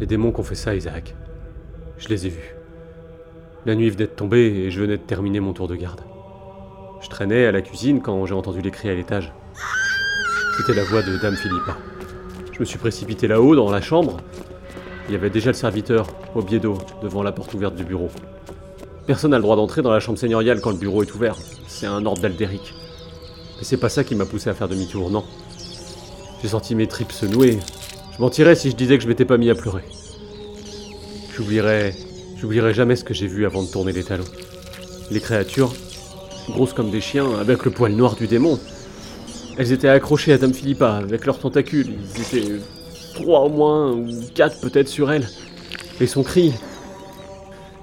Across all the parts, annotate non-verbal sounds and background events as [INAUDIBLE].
Les démons qui ont fait ça, Isaac. Je les ai vus. La nuit venait de tomber et je venais de terminer mon tour de garde. Je traînais à la cuisine quand j'ai entendu les cris à l'étage. C'était la voix de Dame Philippa. Je me suis précipité là-haut, dans la chambre. Il y avait déjà le serviteur, au biais d'eau, devant la porte ouverte du bureau. Personne n'a le droit d'entrer dans la chambre seigneuriale quand le bureau est ouvert. C'est un ordre d'Aldéric. Mais c'est pas ça qui m'a poussé à faire demi-tour, non. J'ai senti mes tripes se nouer. Je mentirais si je disais que je m'étais pas mis à pleurer. J'oublierai. J'oublierai jamais ce que j'ai vu avant de tourner les talons. Les créatures, grosses comme des chiens, avec le poil noir du démon. Elles étaient accrochées à Dame Philippa, avec leurs tentacules. Ils étaient trois au moins, ou quatre peut-être sur elle. Et son cri.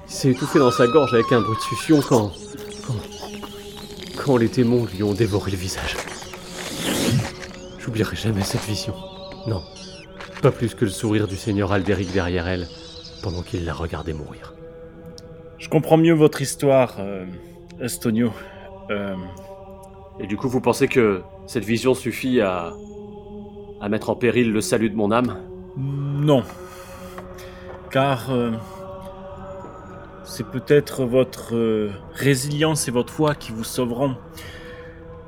S'est étouffé dans sa gorge avec un bruit de succion quand. quand. quand les démons lui ont dévoré le visage. J'oublierai jamais cette vision. Non. Pas plus que le sourire du seigneur Aldéric derrière elle, pendant qu'il la regardait mourir. Je comprends mieux votre histoire, euh, Estonio. Euh, Et du coup, vous pensez que cette vision suffit à. à mettre en péril le salut de mon âme? Non. Car euh, c'est peut-être votre euh, résilience et votre foi qui vous sauveront.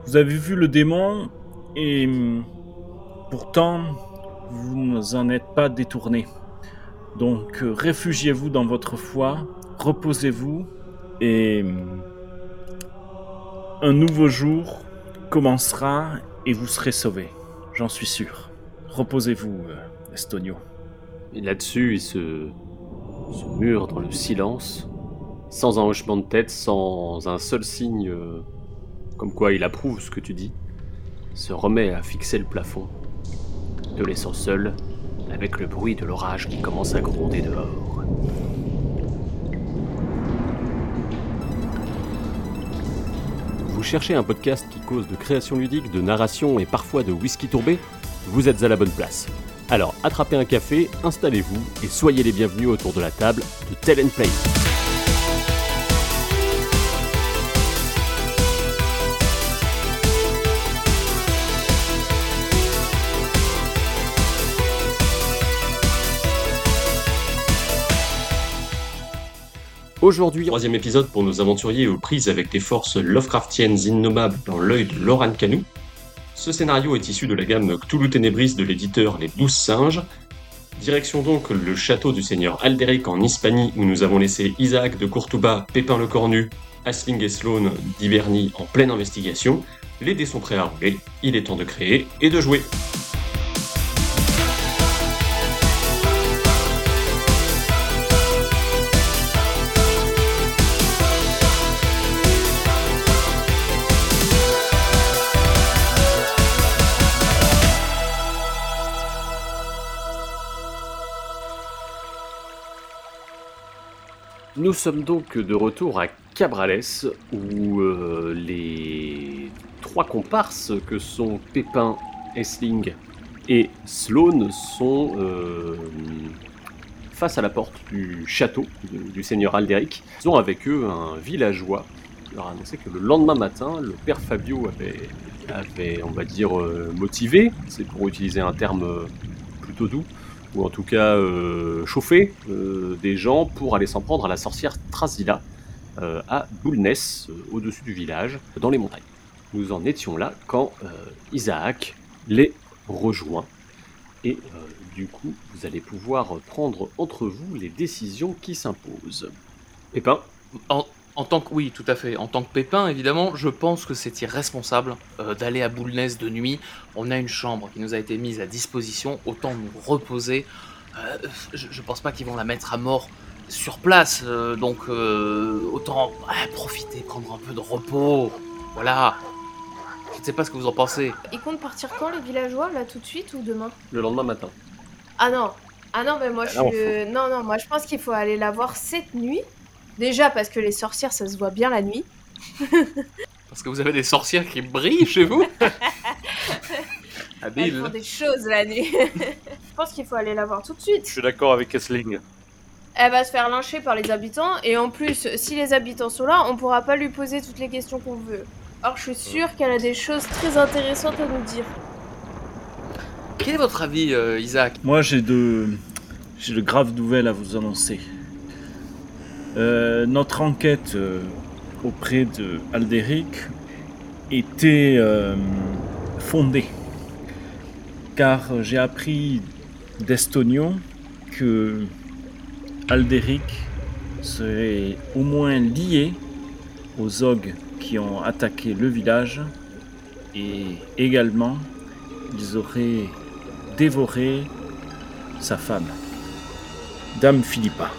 Vous avez vu le démon et hum, pourtant vous en êtes pas détourné. Donc euh, réfugiez-vous dans votre foi, reposez-vous et hum, un nouveau jour commencera et vous serez sauvé. J'en suis sûr. Reposez-vous, euh, Estonio. Et là-dessus, il se. se dans le silence, sans un hochement de tête, sans un seul signe euh, comme quoi il approuve ce que tu dis, se remet à fixer le plafond, te laissant seul avec le bruit de l'orage qui commence à gronder dehors. Vous cherchez un podcast qui cause de création ludique, de narration et parfois de whisky tourbé? Vous êtes à la bonne place. Alors attrapez un café, installez-vous et soyez les bienvenus autour de la table de Tell and Play. Aujourd'hui, troisième épisode pour nos aventuriers aux prises avec des forces Lovecraftiennes innommables dans l'œil de Loran Canou. Ce scénario est issu de la gamme Cthulhu Ténébris de l'éditeur Les Douze Singes. Direction donc le château du seigneur Alderic en Hispanie où nous avons laissé Isaac de Courtouba, Pépin le Cornu, Asling et Sloan d'Hibernie en pleine investigation. Les dés sont prêts à rouler, il est temps de créer et de jouer. Nous sommes donc de retour à Cabrales, où euh, les trois comparses que sont Pépin, Essling et Sloan sont euh, face à la porte du château du seigneur Alderic. Ils ont avec eux un villageois. Qui leur a annoncé que le lendemain matin, le père Fabio avait, on va dire, euh, motivé, c'est pour utiliser un terme plutôt doux, ou en tout cas euh, chauffer euh, des gens pour aller s'en prendre à la sorcière Trasila euh, à Boulness, au-dessus du village, dans les montagnes. Nous en étions là quand Isaac les rejoint. Et du coup, vous allez pouvoir prendre entre vous les décisions qui s'imposent. Pépin, En, en tant que oui, tout à fait. En tant que Pépin, évidemment, je pense que c'est irresponsable euh, d'aller à Boulness de nuit. On a une chambre qui nous a été mise à disposition. Autant nous reposer. Euh, je, je pense pas qu'ils vont la mettre à mort sur place. euh, donc euh, autant profiter, prendre un peu de repos. Voilà. Je ne sais pas ce que vous en pensez. Ils comptent partir quand les villageois là tout de suite ou demain? Le lendemain matin. Ah non, ah non mais moi je Ah non, suis non non moi je pense qu'il faut aller la voir cette nuit. Déjà parce que les sorcières ça se voit bien la nuit. Parce que vous avez des sorcières qui brillent chez vous. [LAUGHS] Elles Habile. font des choses la nuit. [LAUGHS] je pense qu'il faut aller la voir tout de suite. Je suis d'accord avec Essling. Elle va se faire lyncher par les habitants et en plus si les habitants sont là on pourra pas lui poser toutes les questions qu'on veut. Or je suis sûre qu'elle a des choses très intéressantes à nous dire. Quel est votre avis, euh, Isaac? Moi, j'ai de, j'ai de graves nouvelles à vous annoncer. Euh, notre enquête euh, auprès de Alderic était euh, fondée, car j'ai appris d'Estonio que Alderic serait au moins lié aux ogres qui ont attaqué le village et également ils auraient dévoré sa femme, Dame Philippa.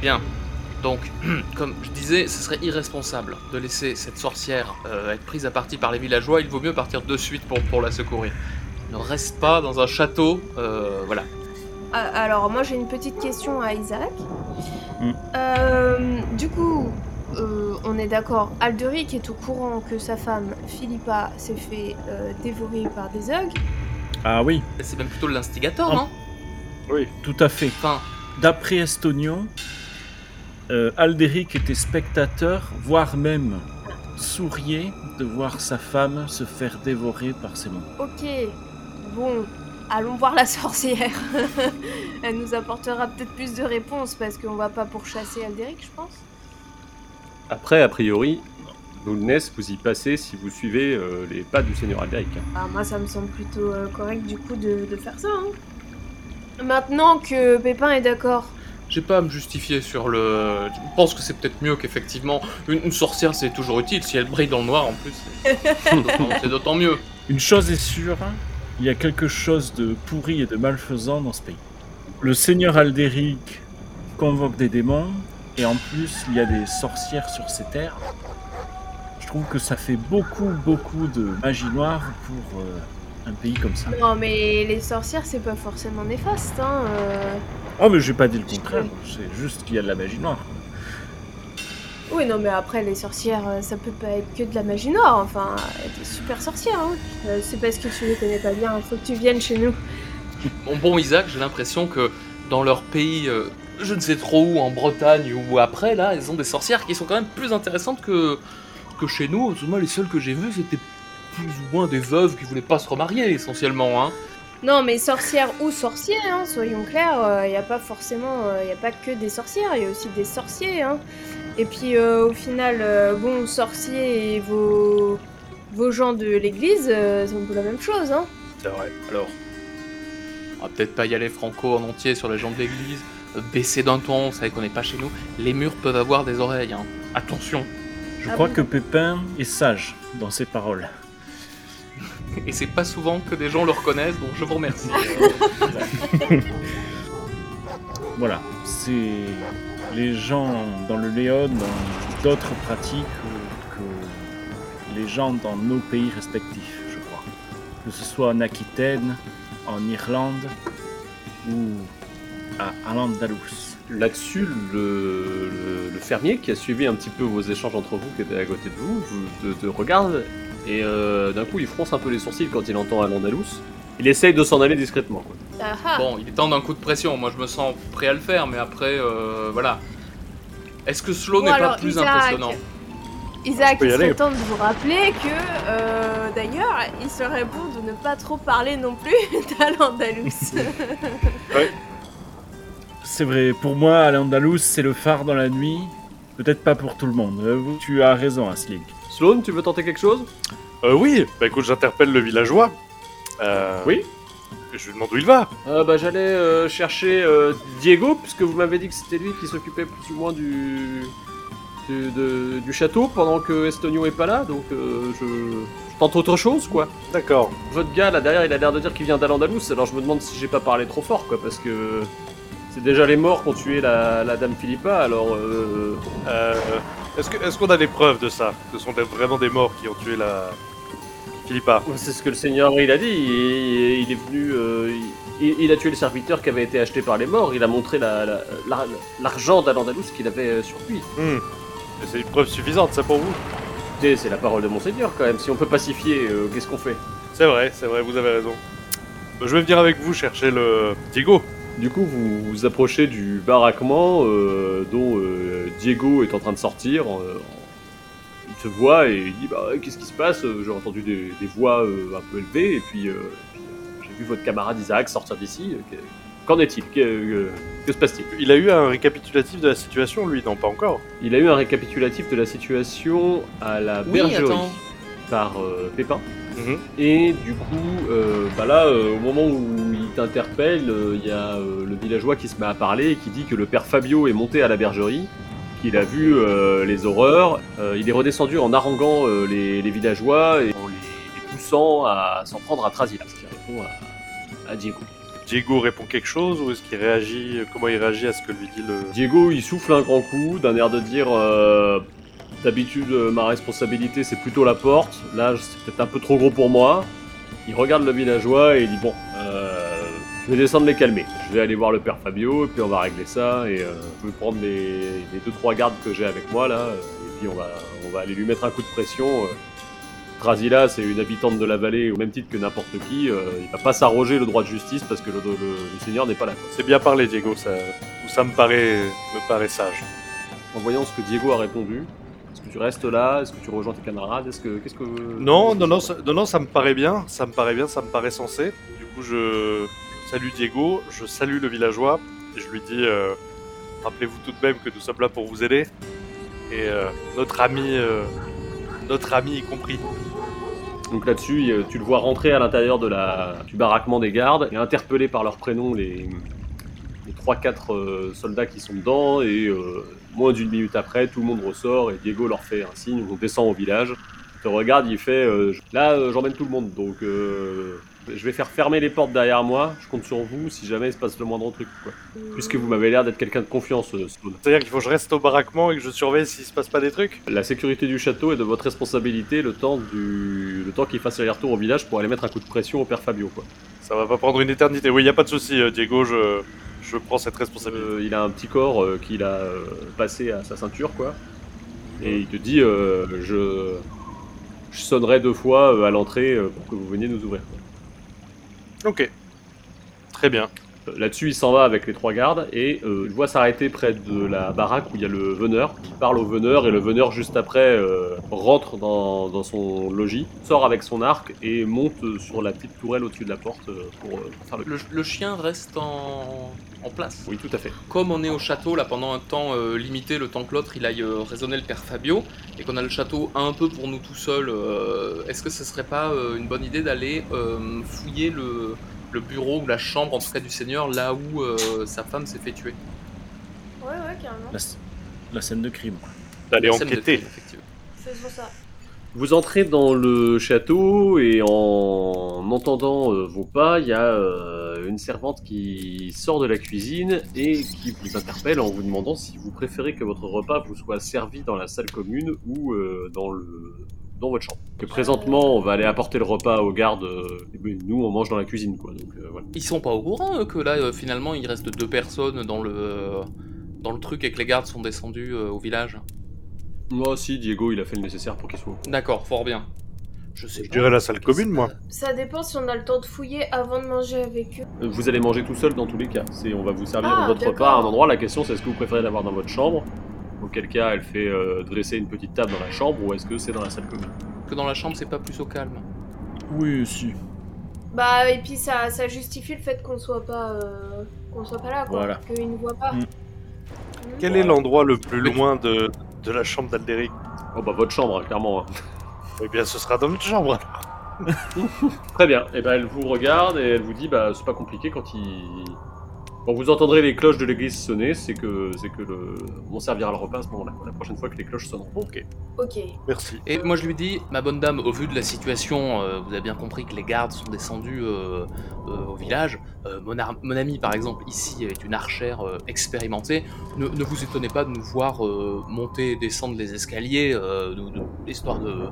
Bien. Donc, [CLEARS THROAT] comme je disais, ce serait irresponsable de laisser cette sorcière euh, être prise à partie par les villageois. Il vaut mieux partir de suite pour, pour la secourir. Ne reste pas dans un château. euh, voilà. Ah, Alors, moi j'ai une petite question à Isaac. Mm. Euh, du coup, euh, on est d'accord, Alderic est au courant que sa femme, Philippa, s'est fait euh, dévorer par des ogres. Ah oui, C'est même plutôt l'instigateur, non? Oui. tout à fait. Enfin, D'après Estonio, euh, Alderic était spectateur, voire même souriait de voir sa femme se faire dévorer par ces monstres. Ok, bon, allons voir la sorcière. [LAUGHS] Elle nous apportera peut-être plus de réponses parce qu'on va pas pourchasser Alderic, je pense. Après, a priori, Boulness, vous y passez si vous suivez euh, les pas du Seigneur Alderic. Ah, moi, ça me semble plutôt euh, correct du coup de, de faire ça. hein. Maintenant que Pépin est d'accord, j'ai pas à me justifier sur le. Je pense que c'est peut-être mieux qu'effectivement. Une, une sorcière, c'est toujours utile. Si elle brille dans le noir, en plus, c'est d'autant- [LAUGHS] mieux. Une chose est sûre, il y a quelque chose de pourri et de malfaisant dans ce pays. Le seigneur Alderic convoque des démons, et en plus, il y a des sorcières sur ces terres. Je trouve que ça fait beaucoup, beaucoup de magie noire pour euh, un pays comme ça. non mais les sorcières c'est pas forcément néfaste. Hein. euh. Oh, mais j'ai pas dit le contraire, c'est juste qu'il y a de la magie noire. Oui, non mais après les sorcières, euh, ça peut pas être que de la magie noire. Enfin, euh, des super sorcières. Hein. Euh, c'est parce que tu les connais pas bien. Il faut que tu viennes chez nous. Bon, bon Isaac, j'ai l'impression que dans leur pays, euh, je ne sais trop où, en Bretagne ou après, là, ils ont des sorcières qui sont quand même plus intéressantes que, que chez nous. Moi, les seules que j'ai vues, c'était plus ou moins des veuves qui voulaient pas se remarier, essentiellement. Hein. Non mais sorcières ou sorciers, hein, soyons clairs. Il n'y a pas forcément, il y a pas que des sorcières. Il y a aussi des sorciers. Hein. Et puis euh, au final, euh, bon, sorciers et vos vos gens de l'église, euh, c'est un peu la même chose. Hein. C'est vrai. Alors, On va peut-être pas y aller franco en entier sur les gens de l'église. euh, Baisser d'un ton, vous savez qu'on n'est pas chez nous. Les murs peuvent avoir des oreilles. Hein. Attention. Je Ah crois bon? Que Pépin est sage dans ses paroles. Et c'est pas souvent que des gens le reconnaissent, donc je vous remercie. [LAUGHS] Voilà, c'est les gens dans le Léon ont d'autres pratiques que les gens dans nos pays respectifs, je crois. Que ce soit en Aquitaine, en Irlande ou à Al-Andalus. Là-dessus, le, le- le fermier qui a suivi un petit peu vos échanges entre vous, qui était à côté de vous, vous te, te regarde et euh, d'un coup il fronce un peu les sourcils quand il entend Al-Andalus. Il essaye de s'en aller discrètement. quoi. Bon, il est temps d'un coup de pression. Moi, je me sens prêt à le faire, mais après, euh, voilà. Est-ce que Slow Bon, n'est pas plus Isaac, impressionnant? Isaac, il serait temps de vous rappeler que, euh, d'ailleurs, il serait bon de ne pas trop parler non plus [LAUGHS] d'Al-Andalus. [LAUGHS] C'est vrai, pour moi, Al-Andalus, c'est le phare dans la nuit. Peut-être pas pour tout le monde. Tu as raison, Aslig. Sloan, tu veux tenter quelque chose? Euh, oui. Bah écoute, j'interpelle le villageois. Euh, Oui. Je lui demande où il va. Euh, bah, J'allais euh, chercher euh, Diego, puisque vous m'avez dit que c'était lui qui s'occupait plus ou moins du, du, de- du château pendant que Estonio est pas là, donc euh, je, je tente autre chose quoi. D'accord. Votre gars là derrière, il a l'air de dire qu'il vient d'Al-Andalus, alors je me demande si j'ai pas parlé trop fort quoi, parce que c'est déjà les morts qui ont tué la, la dame Philippa, alors euh, Euh, Est-ce qu'on a des preuves de ça? Ce sont des- vraiment des morts qui ont tué la Philippa. c'est ce que le seigneur il a dit, il, il est venu, euh, il, il a tué le serviteur qui avait été acheté par les morts, il a montré la- la- la- l'argent d'Al-Andalus qu'il avait euh, sur lui. Hmm. Et C'est une preuve suffisante, ça pour vous? Écoutez, C'est la parole de Monseigneur quand même. Si on peut pacifier, euh, qu'est-ce qu'on fait? C'est vrai, c'est vrai, vous avez raison. Je vais venir avec vous chercher le Diego. Du coup, vous vous approchez du baraquement euh, dont euh, Diego est en train de sortir. euh, il te voit et il dit Bah, qu'est-ce qui se passe? J'ai entendu des, des voix euh, un peu élevées et puis, euh, puis, euh, j'ai vu votre camarade Isaac sortir d'ici. Euh, qu'est- Qu'en est-il? Que, que- que se passe-t-il? Il a eu un récapitulatif de la situation, lui, non, pas encore. Il a eu un récapitulatif de la situation à la Oui, bergerie attends. par euh, Pépin. Mhm. Et du coup, euh, bah là, euh, au moment où il t'interpelle, euh, il y a euh, le villageois qui se met à parler et qui dit que le père Fabio est monté à la bergerie, qu'il a vu euh, les horreurs. Euh, il est redescendu en haranguant euh, les, les villageois et en les, les poussant à s'en prendre à Trasila, ce qui répond à, à Diego. Diego répond quelque chose ou est-ce qu'il réagit Comment il réagit à ce que lui dit le. Diego, il souffle un grand coup, d'un air de dire euh, D'habitude, euh, ma responsabilité, c'est plutôt la porte. Là, c'est peut-être un peu trop gros pour moi. Il regarde le villageois et il dit Bon, euh, je vais descendre les calmer. Je vais aller voir le père Fabio, et puis on va régler ça. Et euh, je vais prendre les, les deux trois gardes que j'ai avec moi là. euh, Et puis on va, on va aller lui mettre un coup de pression. euh. Trasila, c'est une habitante de la vallée au même titre que n'importe qui. euh, il va pas s'arroger le droit de justice parce que le, le- le seigneur n'est pas là. C'est bien parlé, Diego, ça, tout ça me paraît, me paraît sage. En voyant ce que Diego a répondu, est-ce que tu restes là? Est-ce que tu rejoins tes camarades? Est-ce que qu'est-ce que Non, non, non, ça, non, non, ça me paraît bien, ça me paraît bien, ça me paraît sensé. Du coup, je salue Diego, je salue le villageois, et je lui dis euh, rappelez-vous tout de même que nous sommes là pour vous aider, et euh, notre ami, euh, notre ami y compris. Donc là-dessus, tu le vois rentrer à l'intérieur du baraquement des gardes et interpeller par leur prénom les les trois quatre euh, soldats qui sont dedans et moins d'une minute après, tout le monde ressort et Diego leur fait un signe. On descend au village. Il te regarde, il fait là, j'emmène tout le monde, donc je vais faire fermer les portes derrière moi. Je compte sur vous si jamais il se passe le moindre truc, quoi. Puisque vous m'avez l'air d'être quelqu'un de confiance, euh, Stone. C'est-à-dire qu'il faut que je reste au baraquement et que je surveille s'il se passe pas des trucs La sécurité du château est de votre responsabilité le temps du le temps qu'il fasse l'aller-retour au village pour aller mettre un coup de pression au père Fabio quoi. Ça va pas prendre une éternité. Oui, y a pas de souci, euh, Diego, je, je prends cette responsabilité. Euh, il a un petit corps qu'il a passé à sa ceinture quoi. Et il te dit je je sonnerai deux fois à l'entrée pour que vous veniez nous ouvrir. quoi. Ok. Très bien. Euh, Là-dessus, il s'en va avec les trois gardes et euh, je vois s'arrêter près de la baraque où il y a le veneur. Il parle au veneur et le veneur, juste après, euh, rentre dans, dans son logis, sort avec son arc et monte sur la petite tourelle au-dessus de la porte euh, pour, faire le. Le, le chien reste en, en place. Oui, tout à fait. Comme on est au château là pendant un temps limité, le temps que l'autre il aille raisonner le père Fabio, et qu'on a le château un peu pour nous tout seuls, euh, est-ce que ce serait pas une bonne idée d'aller fouiller le, le bureau ou la chambre en tout cas du seigneur là où euh, sa femme s'est fait tuer Ouais, ouais, carrément. La, la scène de crime. D'aller La scène de enquêter. crime, effectivement. Faisons ça. Vous entrez dans le château et en entendant euh, vos pas, il y a euh, une servante qui sort de la cuisine et qui vous interpelle en vous demandant si vous préférez que votre repas vous soit servi dans la salle commune ou euh, dans le dans votre chambre. Que présentement, on va aller apporter le repas aux gardes. euh, et nous, on mange dans la cuisine, quoi. Donc euh, voilà. Ils sont pas au courant eux, que là euh, finalement il reste deux personnes dans le dans le truc et que les gardes sont descendus euh, au village. Moi, si Diego, il a fait le nécessaire pour qu'il soit. au courant. D'accord, fort bien. Je sais Je pas. dirais la salle commune, moi. Ça dépend si on a le temps de fouiller avant de manger avec eux. Euh, Vous allez manger tout seul dans tous les cas. C'est, on va vous servir Ah, votre d'accord. repas à un endroit. La question, c'est est-ce que vous préférez l'avoir dans votre chambre Auquel cas, elle fait euh, dresser une petite table dans la chambre ou est-ce que c'est dans la salle commune Que dans la chambre c'est pas plus au calme. Oui, si. Bah, et puis ça, ça justifie le fait qu'on soit pas, euh, qu'on soit pas là, quoi. Voilà. Qu'ils ne voient pas. Mm. Mm. Quel est l'endroit le plus loin de, de la chambre d'Alderic Oh bah votre chambre, clairement. hein. Eh bien, ce sera dans notre chambre. Très bien. Et ben elle vous regarde et elle vous dit bah c'est pas compliqué quand il quand vous entendrez les cloches de l'église sonner, c'est que c'est que le on servira le repas à ce moment-là. La prochaine fois que les cloches sonneront. Ok, Ok. merci. Et moi je lui dis, ma bonne dame, au vu de la situation, euh, vous avez bien compris que les gardes sont descendus euh, euh, au village. Euh, mon, ar- mon ami par exemple ici est une archère euh, expérimentée. Ne, ne vous étonnez pas de nous voir euh, monter et descendre les escaliers, euh, de- de- histoire de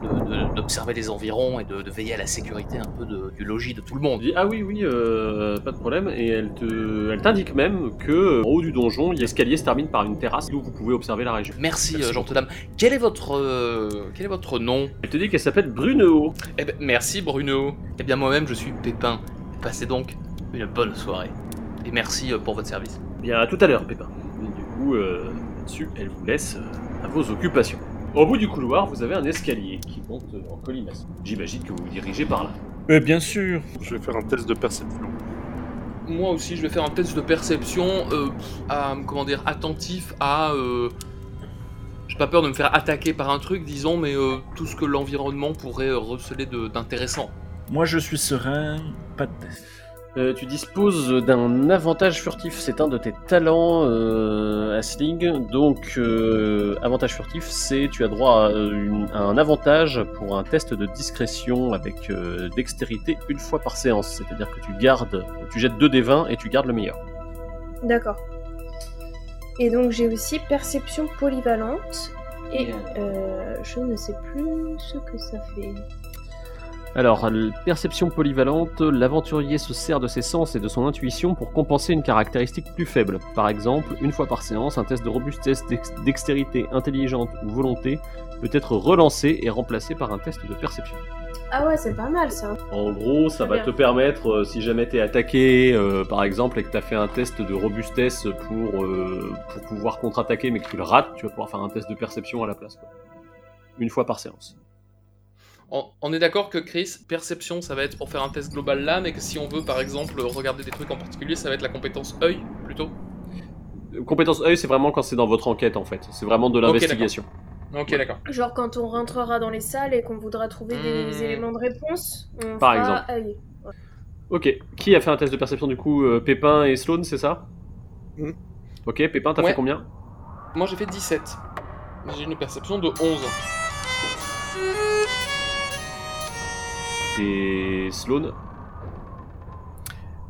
de- de- d'observer les environs et de, de veiller à la sécurité un peu de- du logis de tout le monde. dit ah oui oui euh, pas de problème et elle te elle t'indique même que euh, en haut du donjon l'escalier se termine par une terrasse d'où vous pouvez observer la région. Merci, Merci euh, gentille dame. Quel est votre euh, quel est votre nom? Elle te dit qu'elle s'appelle Bruneo. Eh ben, merci Bruno. Eh bien moi-même je suis Pépin. Passez donc une bonne soirée. Et merci euh, pour votre service. Bien, à tout à l'heure, Pépin. Et du coup, euh, là-dessus, elle vous laisse euh, à vos occupations. Au bout du couloir, vous avez un escalier qui monte en colimaçon. J'imagine que vous vous dirigez par là. Euh, bien sûr. Je vais faire un test de perception. Moi aussi, je vais faire un test de perception, euh, comment dire, attentif à. Euh, j'ai pas peur de me faire attaquer par un truc, disons, mais euh, tout ce que l'environnement pourrait receler d'intéressant. Moi, je suis serein, pas de test. Euh, tu disposes d'un avantage furtif, c'est un de tes talents, euh, Asling. Donc, euh, avantage furtif, c'est tu as droit à, euh, une- à un avantage pour un test de discrétion avec euh, dextérité une fois par séance. C'est-à-dire que tu gardes, tu jettes 2 des 20 et tu gardes le meilleur. D'accord. Et donc j'ai aussi perception polyvalente. Et euh, je ne sais plus ce que ça fait. Alors, perception polyvalente, l'aventurier se sert de ses sens et de son intuition pour compenser une caractéristique plus faible. Par exemple, une fois par séance, un test de robustesse, dex- dextérité, intelligente ou volonté peut être relancé et remplacé par un test de perception. Ah ouais, c'est pas mal ça. En gros, ça va bien. te permettre, euh, si jamais t'es attaqué, euh, par exemple, et que t'as fait un test de robustesse pour, euh, pour pouvoir contre-attaquer, mais que tu le rates, tu vas pouvoir faire un test de perception à la place. quoi. Une fois par séance. On, on est d'accord que Chris, perception, ça va être pour faire un test global là, mais que si on veut par exemple regarder des trucs en particulier, ça va être la compétence œil plutôt? Euh, Compétence œil, c'est vraiment quand c'est dans votre enquête, en fait. C'est vraiment de l'investigation. Ok, d'accord. Genre quand on rentrera dans les salles et qu'on voudra trouver des Hmm. éléments de réponse, on Par fera exemple. œil. Ok. Qui a fait un test de perception du coup euh, Pépin et Sloan, c'est ça? Mhm. Ok, Pépin, t'as Ouais. fait combien? Moi j'ai fait 17. J'ai une perception de 11. Et Sloan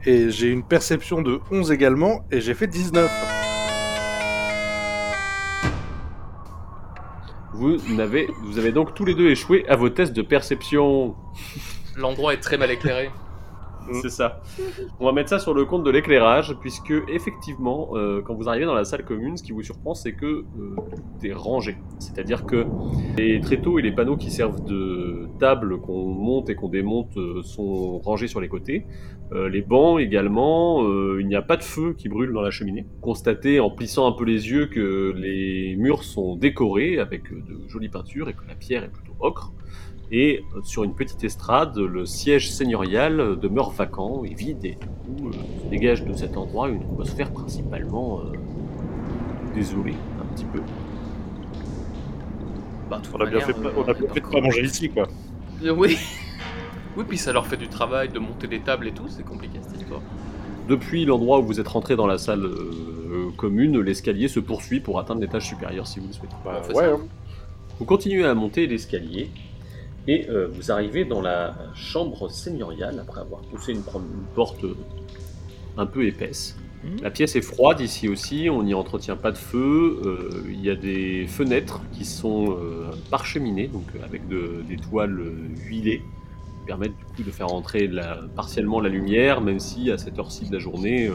Et j'ai une perception de 11 également, et j'ai fait 19. vous, n'avez, vous avez donc tous les deux échoué à vos tests de perception. L'endroit est très mal éclairé. Mm. C'est ça. On va mettre ça sur le compte de l'éclairage, puisque effectivement, euh, quand vous arrivez dans la salle commune, ce qui vous surprend, c'est que euh, tout est rangé. C'est-à-dire que les tréteaux et les panneaux qui servent de table qu'on monte et qu'on démonte euh, sont rangés sur les côtés. Euh, les bancs également, euh, il n'y a pas de feu qui brûle dans la cheminée. Constatez en plissant un peu les yeux que les murs sont décorés avec euh, de jolies peintures et que la pierre est plutôt ocre. Et euh, sur une petite estrade, le siège seigneurial euh, demeure vacant et vide, et du coup, euh, se dégage de cet endroit une atmosphère principalement euh, désolée, un petit peu. Bah, On a bien manière, fait, de pas- euh, on a bien fait de pas manger ici, quoi. Euh, Oui. [LAUGHS] Oui, puis ça leur fait du travail de monter des tables et tout, c'est compliqué cette histoire. Depuis l'endroit où vous êtes rentré dans la salle euh, commune, l'escalier se poursuit pour atteindre l'étage supérieur si vous le souhaitez. Bah, fait ouais, hein. Vous continuez à monter l'escalier et euh, vous arrivez dans la chambre seigneuriale après avoir poussé une, porte euh, un peu épaisse. Mhm. La pièce est froide ici aussi, on n'y entretient pas de feu. euh, Il y a des fenêtres qui sont euh, parcheminées, donc avec de- des toiles huilées, qui permettent du coup de faire entrer la- partiellement la lumière, même si à cette heure-ci de la journée,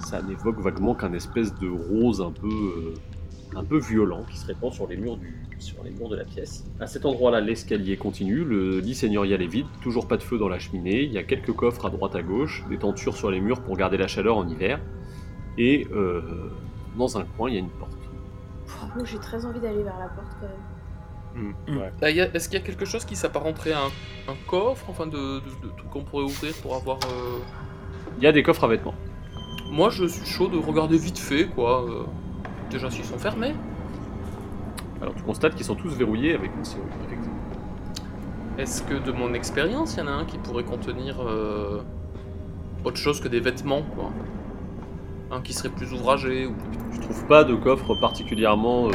ça n'évoque vaguement qu'un espèce de rose un peu, un peu violent qui se répand sur les murs, du, sur les murs de la pièce. À cet endroit-là, l'escalier continue, le lit seigneurial est vide, toujours pas de feu dans la cheminée, il y a quelques coffres à droite à gauche, des tentures sur les murs pour garder la chaleur en hiver, et euh, dans un coin, il y a une porte. Moi j'ai très envie d'aller vers la porte quand même. Hmm, ouais. A- Est-ce qu'il y a quelque chose qui s'apparenterait à un, un coffre, enfin de, de, de qu'on pourrait ouvrir pour avoir. euh, Il y a des coffres à vêtements. Moi je suis chaud de regarder vite fait quoi. euh, Déjà s'ils sont fermés. Alors tu constates qu'ils sont tous verrouillés avec une serrure, effectivement. Est-ce que de mon expérience, il y en a un qui pourrait contenir euh, autre chose que des vêtements quoi? Un qui serait plus ouvragé ou Tu trouves pas de coffre particulièrement euh,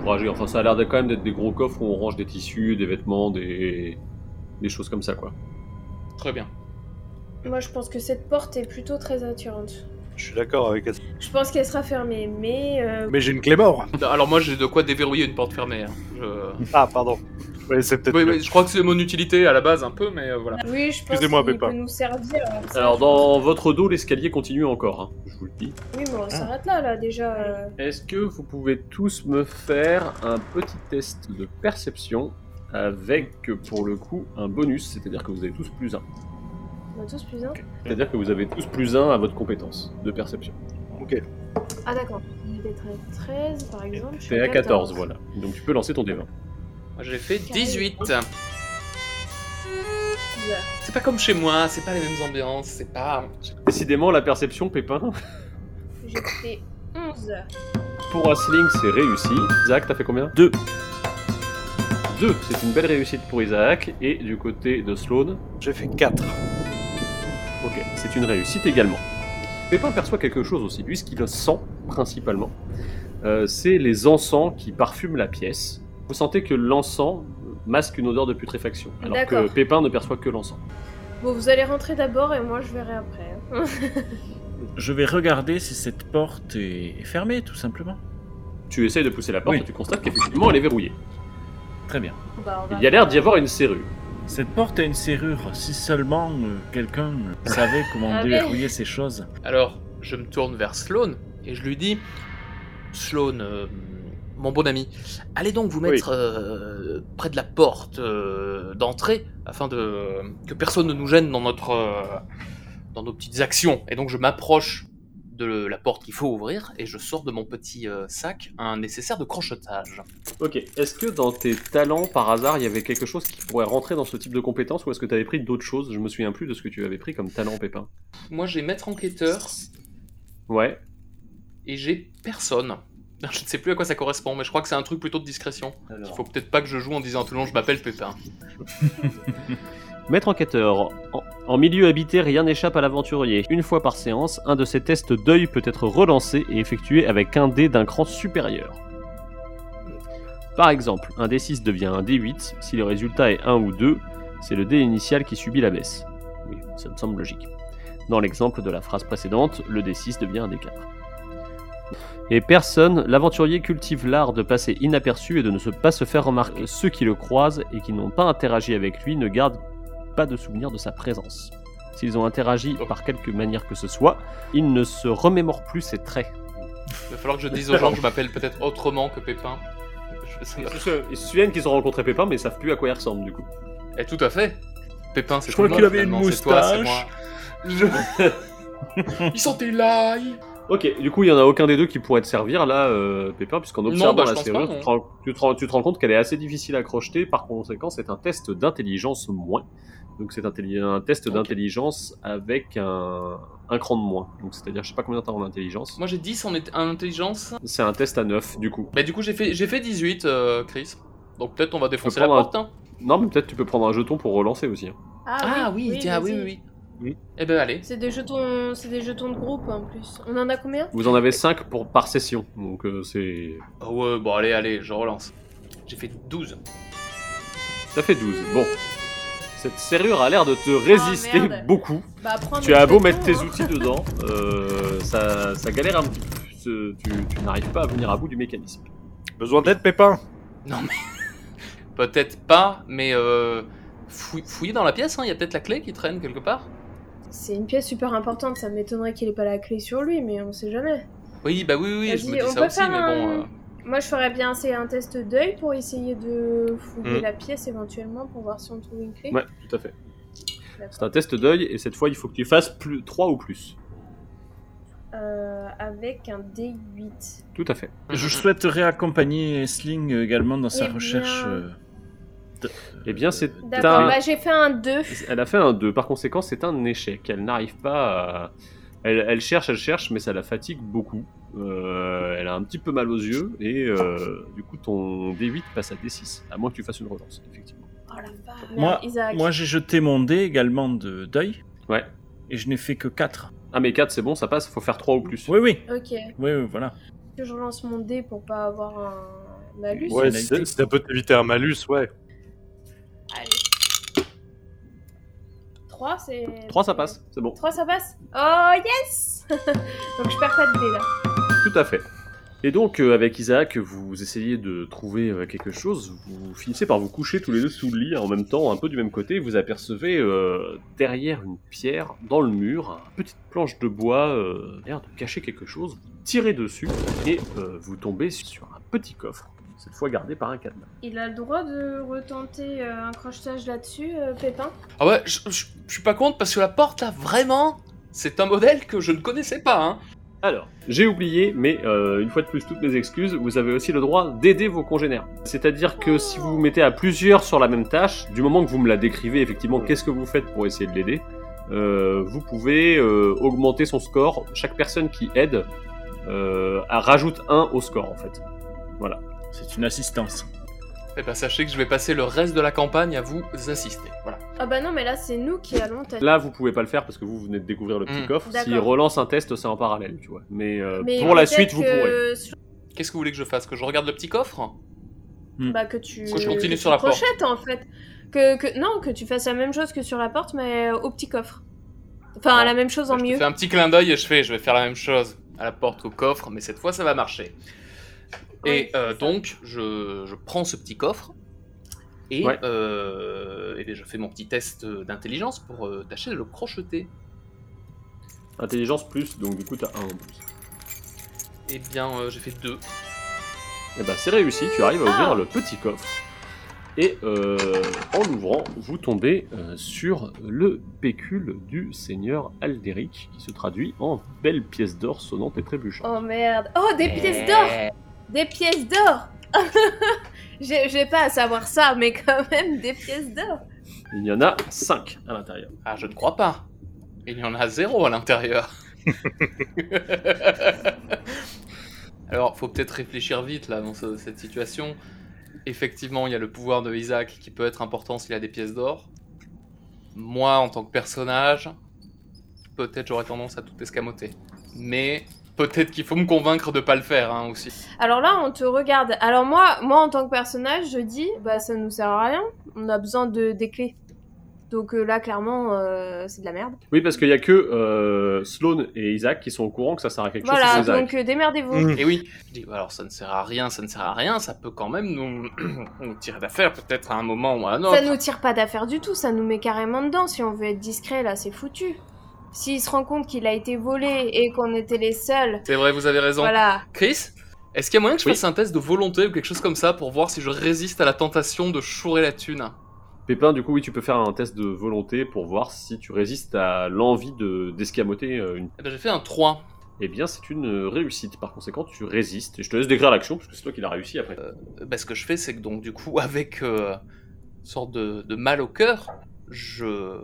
ouvragé. Enfin, ça a l'air d'être quand même d'être des gros coffres où on range des tissus, des vêtements, des, des choses comme ça, quoi. Très bien. Moi je pense que cette porte est plutôt très attirante. Je suis d'accord avec elle. Je pense qu'elle sera fermée, mais euh, Mais j'ai une clé mort. Alors moi j'ai de quoi déverrouiller une porte fermée. hein. Je... Ah, pardon. Ouais, c'est peut-être. Oui, mieux. oui, je crois que c'est mon utilité à la base un peu, mais euh, voilà. oui, je pense Excusez-moi, qu'il peut nous servir. euh, ça. Alors, dans votre dos, l'escalier continue encore, hein, je vous le dis. Oui, mais on s'arrête là, là déjà. euh. Est-ce que vous pouvez tous me faire un petit test de perception avec, pour le coup, un bonus, c'est-à-dire que vous avez tous plus un? On a tous plus un. C'est-à-dire que vous avez tous plus un à votre compétence de perception. Ok. Ah d'accord. On est à 13 par exemple. C'est à 14, voilà. Donc tu peux lancer ton D20. Moi j'ai fait 18. C'est pas comme chez moi, c'est pas les mêmes ambiances, c'est pas. Décidément, la perception, Pépin. J'ai fait 11. Pour Asling, c'est réussi. Isaac, t'as fait combien? 2. 2. C'est une belle réussite pour Isaac. Et du côté de Sloan, J'ai fait 4. Ok, c'est une réussite également. Pépin perçoit quelque chose aussi. Lui, ce qu'il sent principalement, euh, c'est les encens qui parfument la pièce. Vous sentez que l'encens masque une odeur de putréfaction, alors que D'accord. Pépin ne perçoit que l'encens. Bon, vous allez rentrer d'abord et moi je verrai après. hein. [LAUGHS] Je vais regarder si cette porte est est fermée, tout simplement. Tu essayes de pousser la porte Oui. et tu constates qu'effectivement elle est verrouillée. Très bien. Bah, on va Il y a l'air d'y avoir une serrure. Cette porte a une serrure. Si seulement euh, quelqu'un euh, savait comment Ah, déverrouiller ces choses. Alors, je me tourne vers Sloan et je lui dis Sloan, euh, mon bon ami, allez donc vous mettre euh, près de la porte euh, d'entrée afin de que personne ne nous gêne dans notre euh, dans nos petites actions. Et donc je m'approche de la porte qu'il faut ouvrir et je sors de mon petit euh, sac un nécessaire de crochetage. Ok, est-ce que dans tes talents, par hasard, il y avait quelque chose qui pourrait rentrer dans ce type de compétences ou est-ce que tu avais pris d'autres choses? Je me souviens plus de ce que tu avais pris comme talent, Pépin. Moi j'ai maître enquêteur Ouais, et j'ai personne. [LAUGHS] Je ne sais plus à quoi ça correspond, mais je crois que c'est un truc plutôt de discrétion. Il faut peut-être pas que je joue en disant à tout le monde je m'appelle Pépin. [LAUGHS] Maître enquêteur, en, milieu habité, rien n'échappe à l'aventurier. Une fois par séance, un de ces tests d'œil peut être relancé et effectué avec un dé d'un cran supérieur. Par exemple, un D6 devient un D8, si le résultat est 1 ou 2, c'est le dé initial qui subit la baisse. Oui, ça me semble logique. Dans l'exemple de la phrase précédente, le D6 devient un D4. Et personne, l'aventurier cultive l'art de passer inaperçu et de ne pas se faire remarquer. Ceux qui le croisent et qui n'ont pas interagi avec lui ne gardent pas de souvenir de sa présence. S'ils ont interagi par quelque manière que ce soit, ils ne se remémorent plus ses traits. Il va falloir que je dise aux gens que je m'appelle peut-être autrement que Pépin. Je- Ils se, ils se souviennent qu'ils ont rencontré Pépin, mais ils savent plus à quoi il ressemble du coup. Eh, tout à fait. Pépin, c'est Je crois qu'il avait une finalement, toi, moustache. moi. Je- [LAUGHS] Il sentait l'ail. Ok, du coup il y en a aucun des deux qui pourrait te servir là, euh, Pépin, puisqu'en Non, observant bah, la serrure, pas, tu, te rends, tu te rends- tu te rends compte qu'elle est assez difficile à crocheter, par conséquent c'est un test d'intelligence moins. Donc c'est un test d'intelligence avec un, un cran de moins. Donc c'est-à-dire, je sais pas combien t'as en intelligence. Moi j'ai 10 en, en intelligence. C'est un test à 9 du coup. Bah du coup j'ai fait, j'ai fait 18, euh, Chris. Donc peut-être on va défoncer la un- porte. Hein. Non, mais peut-être tu peux prendre un jeton pour relancer aussi. hein. Ah oui, tiens, oui, vas-y. oui, oui. Oui. Eh ben allez. C'est des jetons, c'est des jetons de groupe en plus. On en a combien? Vous en avez 5 pour, par session, donc euh, c'est... Ah ouais, bon allez, allez, je relance. J'ai fait 12. Ça fait 12. Bon. Cette serrure a l'air de te résister Oh, merde. beaucoup. Bah prends Tu mes as beau mettre tes hein. outils dedans, euh, ça, ça galère un petit peu. Tu, tu n'arrives pas à venir à bout du mécanisme. Besoin d'aide, Pépin? Non mais... [LAUGHS] peut-être pas, mais euh... fouille- Fouillez dans la pièce, hein. il y a peut-être la clé qui traîne quelque part. C'est une pièce super importante, ça m'étonnerait qu'il ait pas la clé sur lui, mais on sait jamais. Oui, bah oui, oui, je me dis on ça peut aussi, faire mais bon... un- euh, Moi je ferais bien c'est un test d'œil pour essayer de fouiller Mm. la pièce éventuellement pour voir si on trouve une clé. Ouais, tout à fait. C'est un test d'œil et cette fois il faut que tu fasses plus, 3 ou plus. Euh, avec un D8. Tout à fait. Je souhaiterais accompagner Esling également dans sa Eh bien. recherche. euh, de- Eh bien, c'est D'accord, un- bah j'ai fait un 2. Elle a fait un 2, par conséquent c'est un échec. Elle n'arrive pas à... Elle, elle cherche, elle cherche, mais ça la fatigue beaucoup. Euh, elle a un petit peu mal aux yeux et euh, du coup ton D8 passe à D6, à moins que tu fasses une relance, effectivement. Oh la vache. Moi- Isaac. Moi, j'ai jeté mon dé également de deuil. Ouais. Et je n'ai fait que 4. Ah mais 4 c'est bon, ça passe, faut faire 3 ou plus. Oui, oui. Ok. Oui, oui, voilà. Que je relance mon dé pour pas avoir un malus. Ouais, si ça peut t'éviter un malus, ouais. Allez. 3 c'est. 3 ça passe, c'est bon. 3 ça passe Oh yes [LAUGHS] Donc je perds pas de là. Tout à fait. Et donc, euh, avec Isaac, vous essayez de trouver euh, quelque chose. Vous finissez par vous coucher tous les deux sous le lit en même temps, un peu du même côté. Vous apercevez euh, derrière une pierre, dans le mur, une petite planche de bois, l'air de cacher quelque chose. Vous tirez dessus et vous tombez sur un petit coffre, cette fois gardé par un cadenas. Il a le droit de retenter euh, un crochetage là-dessus, euh, Pépin? Ah ouais, je, suis pas contre parce que la porte là, vraiment, c'est un modèle que je ne connaissais pas. Hein. Alors, j'ai oublié, mais euh, une fois de plus, toutes mes excuses, vous avez aussi le droit d'aider vos congénères. C'est-à-dire que si vous vous mettez à plusieurs sur la même tâche, du moment que vous me la décrivez effectivement, qu'est-ce que vous faites pour essayer de l'aider, euh, vous pouvez euh, augmenter son score. Chaque personne qui aide euh, rajoute 1 au score en fait. Voilà. C'est une assistance. Eh ben, sachez que je vais passer le reste de la campagne à vous assister. Voilà. Ah bah non, mais là, c'est nous qui allons t'aider. Là, vous pouvez pas le faire parce que vous, venez de découvrir le petit Mm. coffre. S'il D'accord. relance un test, c'est en parallèle, tu vois. Mais, euh, Mais pour la peut-être suite, vous que pourrez. sur- Qu'est-ce que vous voulez que je fasse Que je regarde le petit coffre Bah, que tu. Que je continue que sur tu la porte. crochettes, en fait. Que, que, non, que tu fasses la même chose que sur la porte, mais au petit coffre. Enfin, Bon, la même chose en Je te mieux. fais un petit clin d'œil et je fais, je vais faire la même chose à la porte qu'au coffre, mais cette fois ça va marcher. Et euh, donc, je, je prends ce petit coffre et, Ouais. euh, eh bien, je fais mon petit test d'intelligence pour euh, tâcher de le crocheter. Intelligence plus, donc du coup, t'as 1 en plus. Eh bien, euh, j'ai fait deux. Et bah, c'est réussi, tu arrives à ouvrir Ah. le petit coffre. Et euh, en l'ouvrant, vous tombez euh, sur le pécule du seigneur Aldéric, qui se traduit en belle pièce d'or sonnante et trébuchante. Oh merde. Oh, des pièces d'or Des pièces d'or [LAUGHS] J'ai j'ai pas à savoir ça, mais quand même, des pièces d'or. Il y en a 5 à l'intérieur. Ah, je ne crois pas. Il y en a zéro à l'intérieur. [LAUGHS] Alors, faut peut-être réfléchir vite là dans ce- cette situation. Effectivement, il y a le pouvoir de Isaac qui peut être important s'il a des pièces d'or. Moi, en tant que personnage, peut-être j'aurais tendance à tout escamoter. Mais peut-être qu'il faut me convaincre de pas le faire hein, aussi. Alors là, on te regarde. Alors moi, moi en tant que personnage, je dis, bah ça nous sert à rien. On a besoin de des clés. Donc euh, là, clairement, euh, c'est de la merde. Oui, parce qu'il y a que euh, Sloane et Isaac qui sont au courant que ça sert à quelque Voilà, chose. Isaac. donc euh, démerdez-vous. Mm. Et oui, je dis, alors ça ne sert à rien, ça ne sert à rien, ça peut quand même nous, [CLEARS THROAT] nous tirer d'affaire peut-être à un moment ou à un autre. Ça nous tire pas d'affaire du tout, ça nous met carrément dedans. Si on veut être discret, là, c'est foutu. S'il se rend compte qu'il a été volé et qu'on était les seuls, C'est vrai, vous avez raison. voilà. Chris, est-ce qu'il y a moyen que je Oui. fasse un test de volonté ou quelque chose comme ça pour voir si je résiste à la tentation de chourer la thune Pépin, du coup, oui, tu peux faire un test de volonté pour voir si tu résistes à l'envie de d'escamoter euh, une. Eh ben, j'ai fait un 3. Eh bien, c'est une euh, réussite. Par conséquent, tu résistes. Et je te laisse décrire l'action parce que c'est toi qui l'as réussi après. Euh, ben, ce que je fais, c'est que donc du coup, [LAUGHS] avec euh, une sorte de, de mal au cœur, je,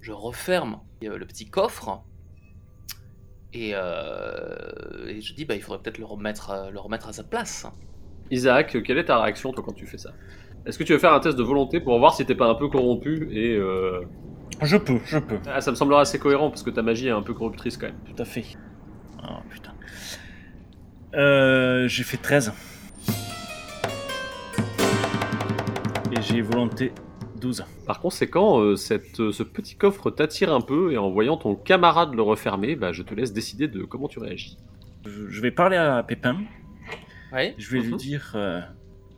je referme euh, le petit coffre et, euh, et je dis, bah, il faudrait peut-être le remettre, à- le remettre à sa place. Isaac, quelle est ta réaction toi quand tu fais ça? Est-ce que tu veux faire un test de volonté pour voir si t'es pas un peu corrompu et euh... Je peux, je peux. ah, ça me semblera assez cohérent parce que ta magie est un peu corruptrice quand même. Tout à fait. Oh putain. Euh, j'ai fait 13. Et j'ai volonté 12. Par conséquent, euh, cette, euh, ce petit coffre t'attire un peu et en voyant ton camarade le refermer, bah, je te laisse décider de comment tu réagis. Je, vais parler à Pépin. Ouais. Je vais lui Mhm. dire. euh,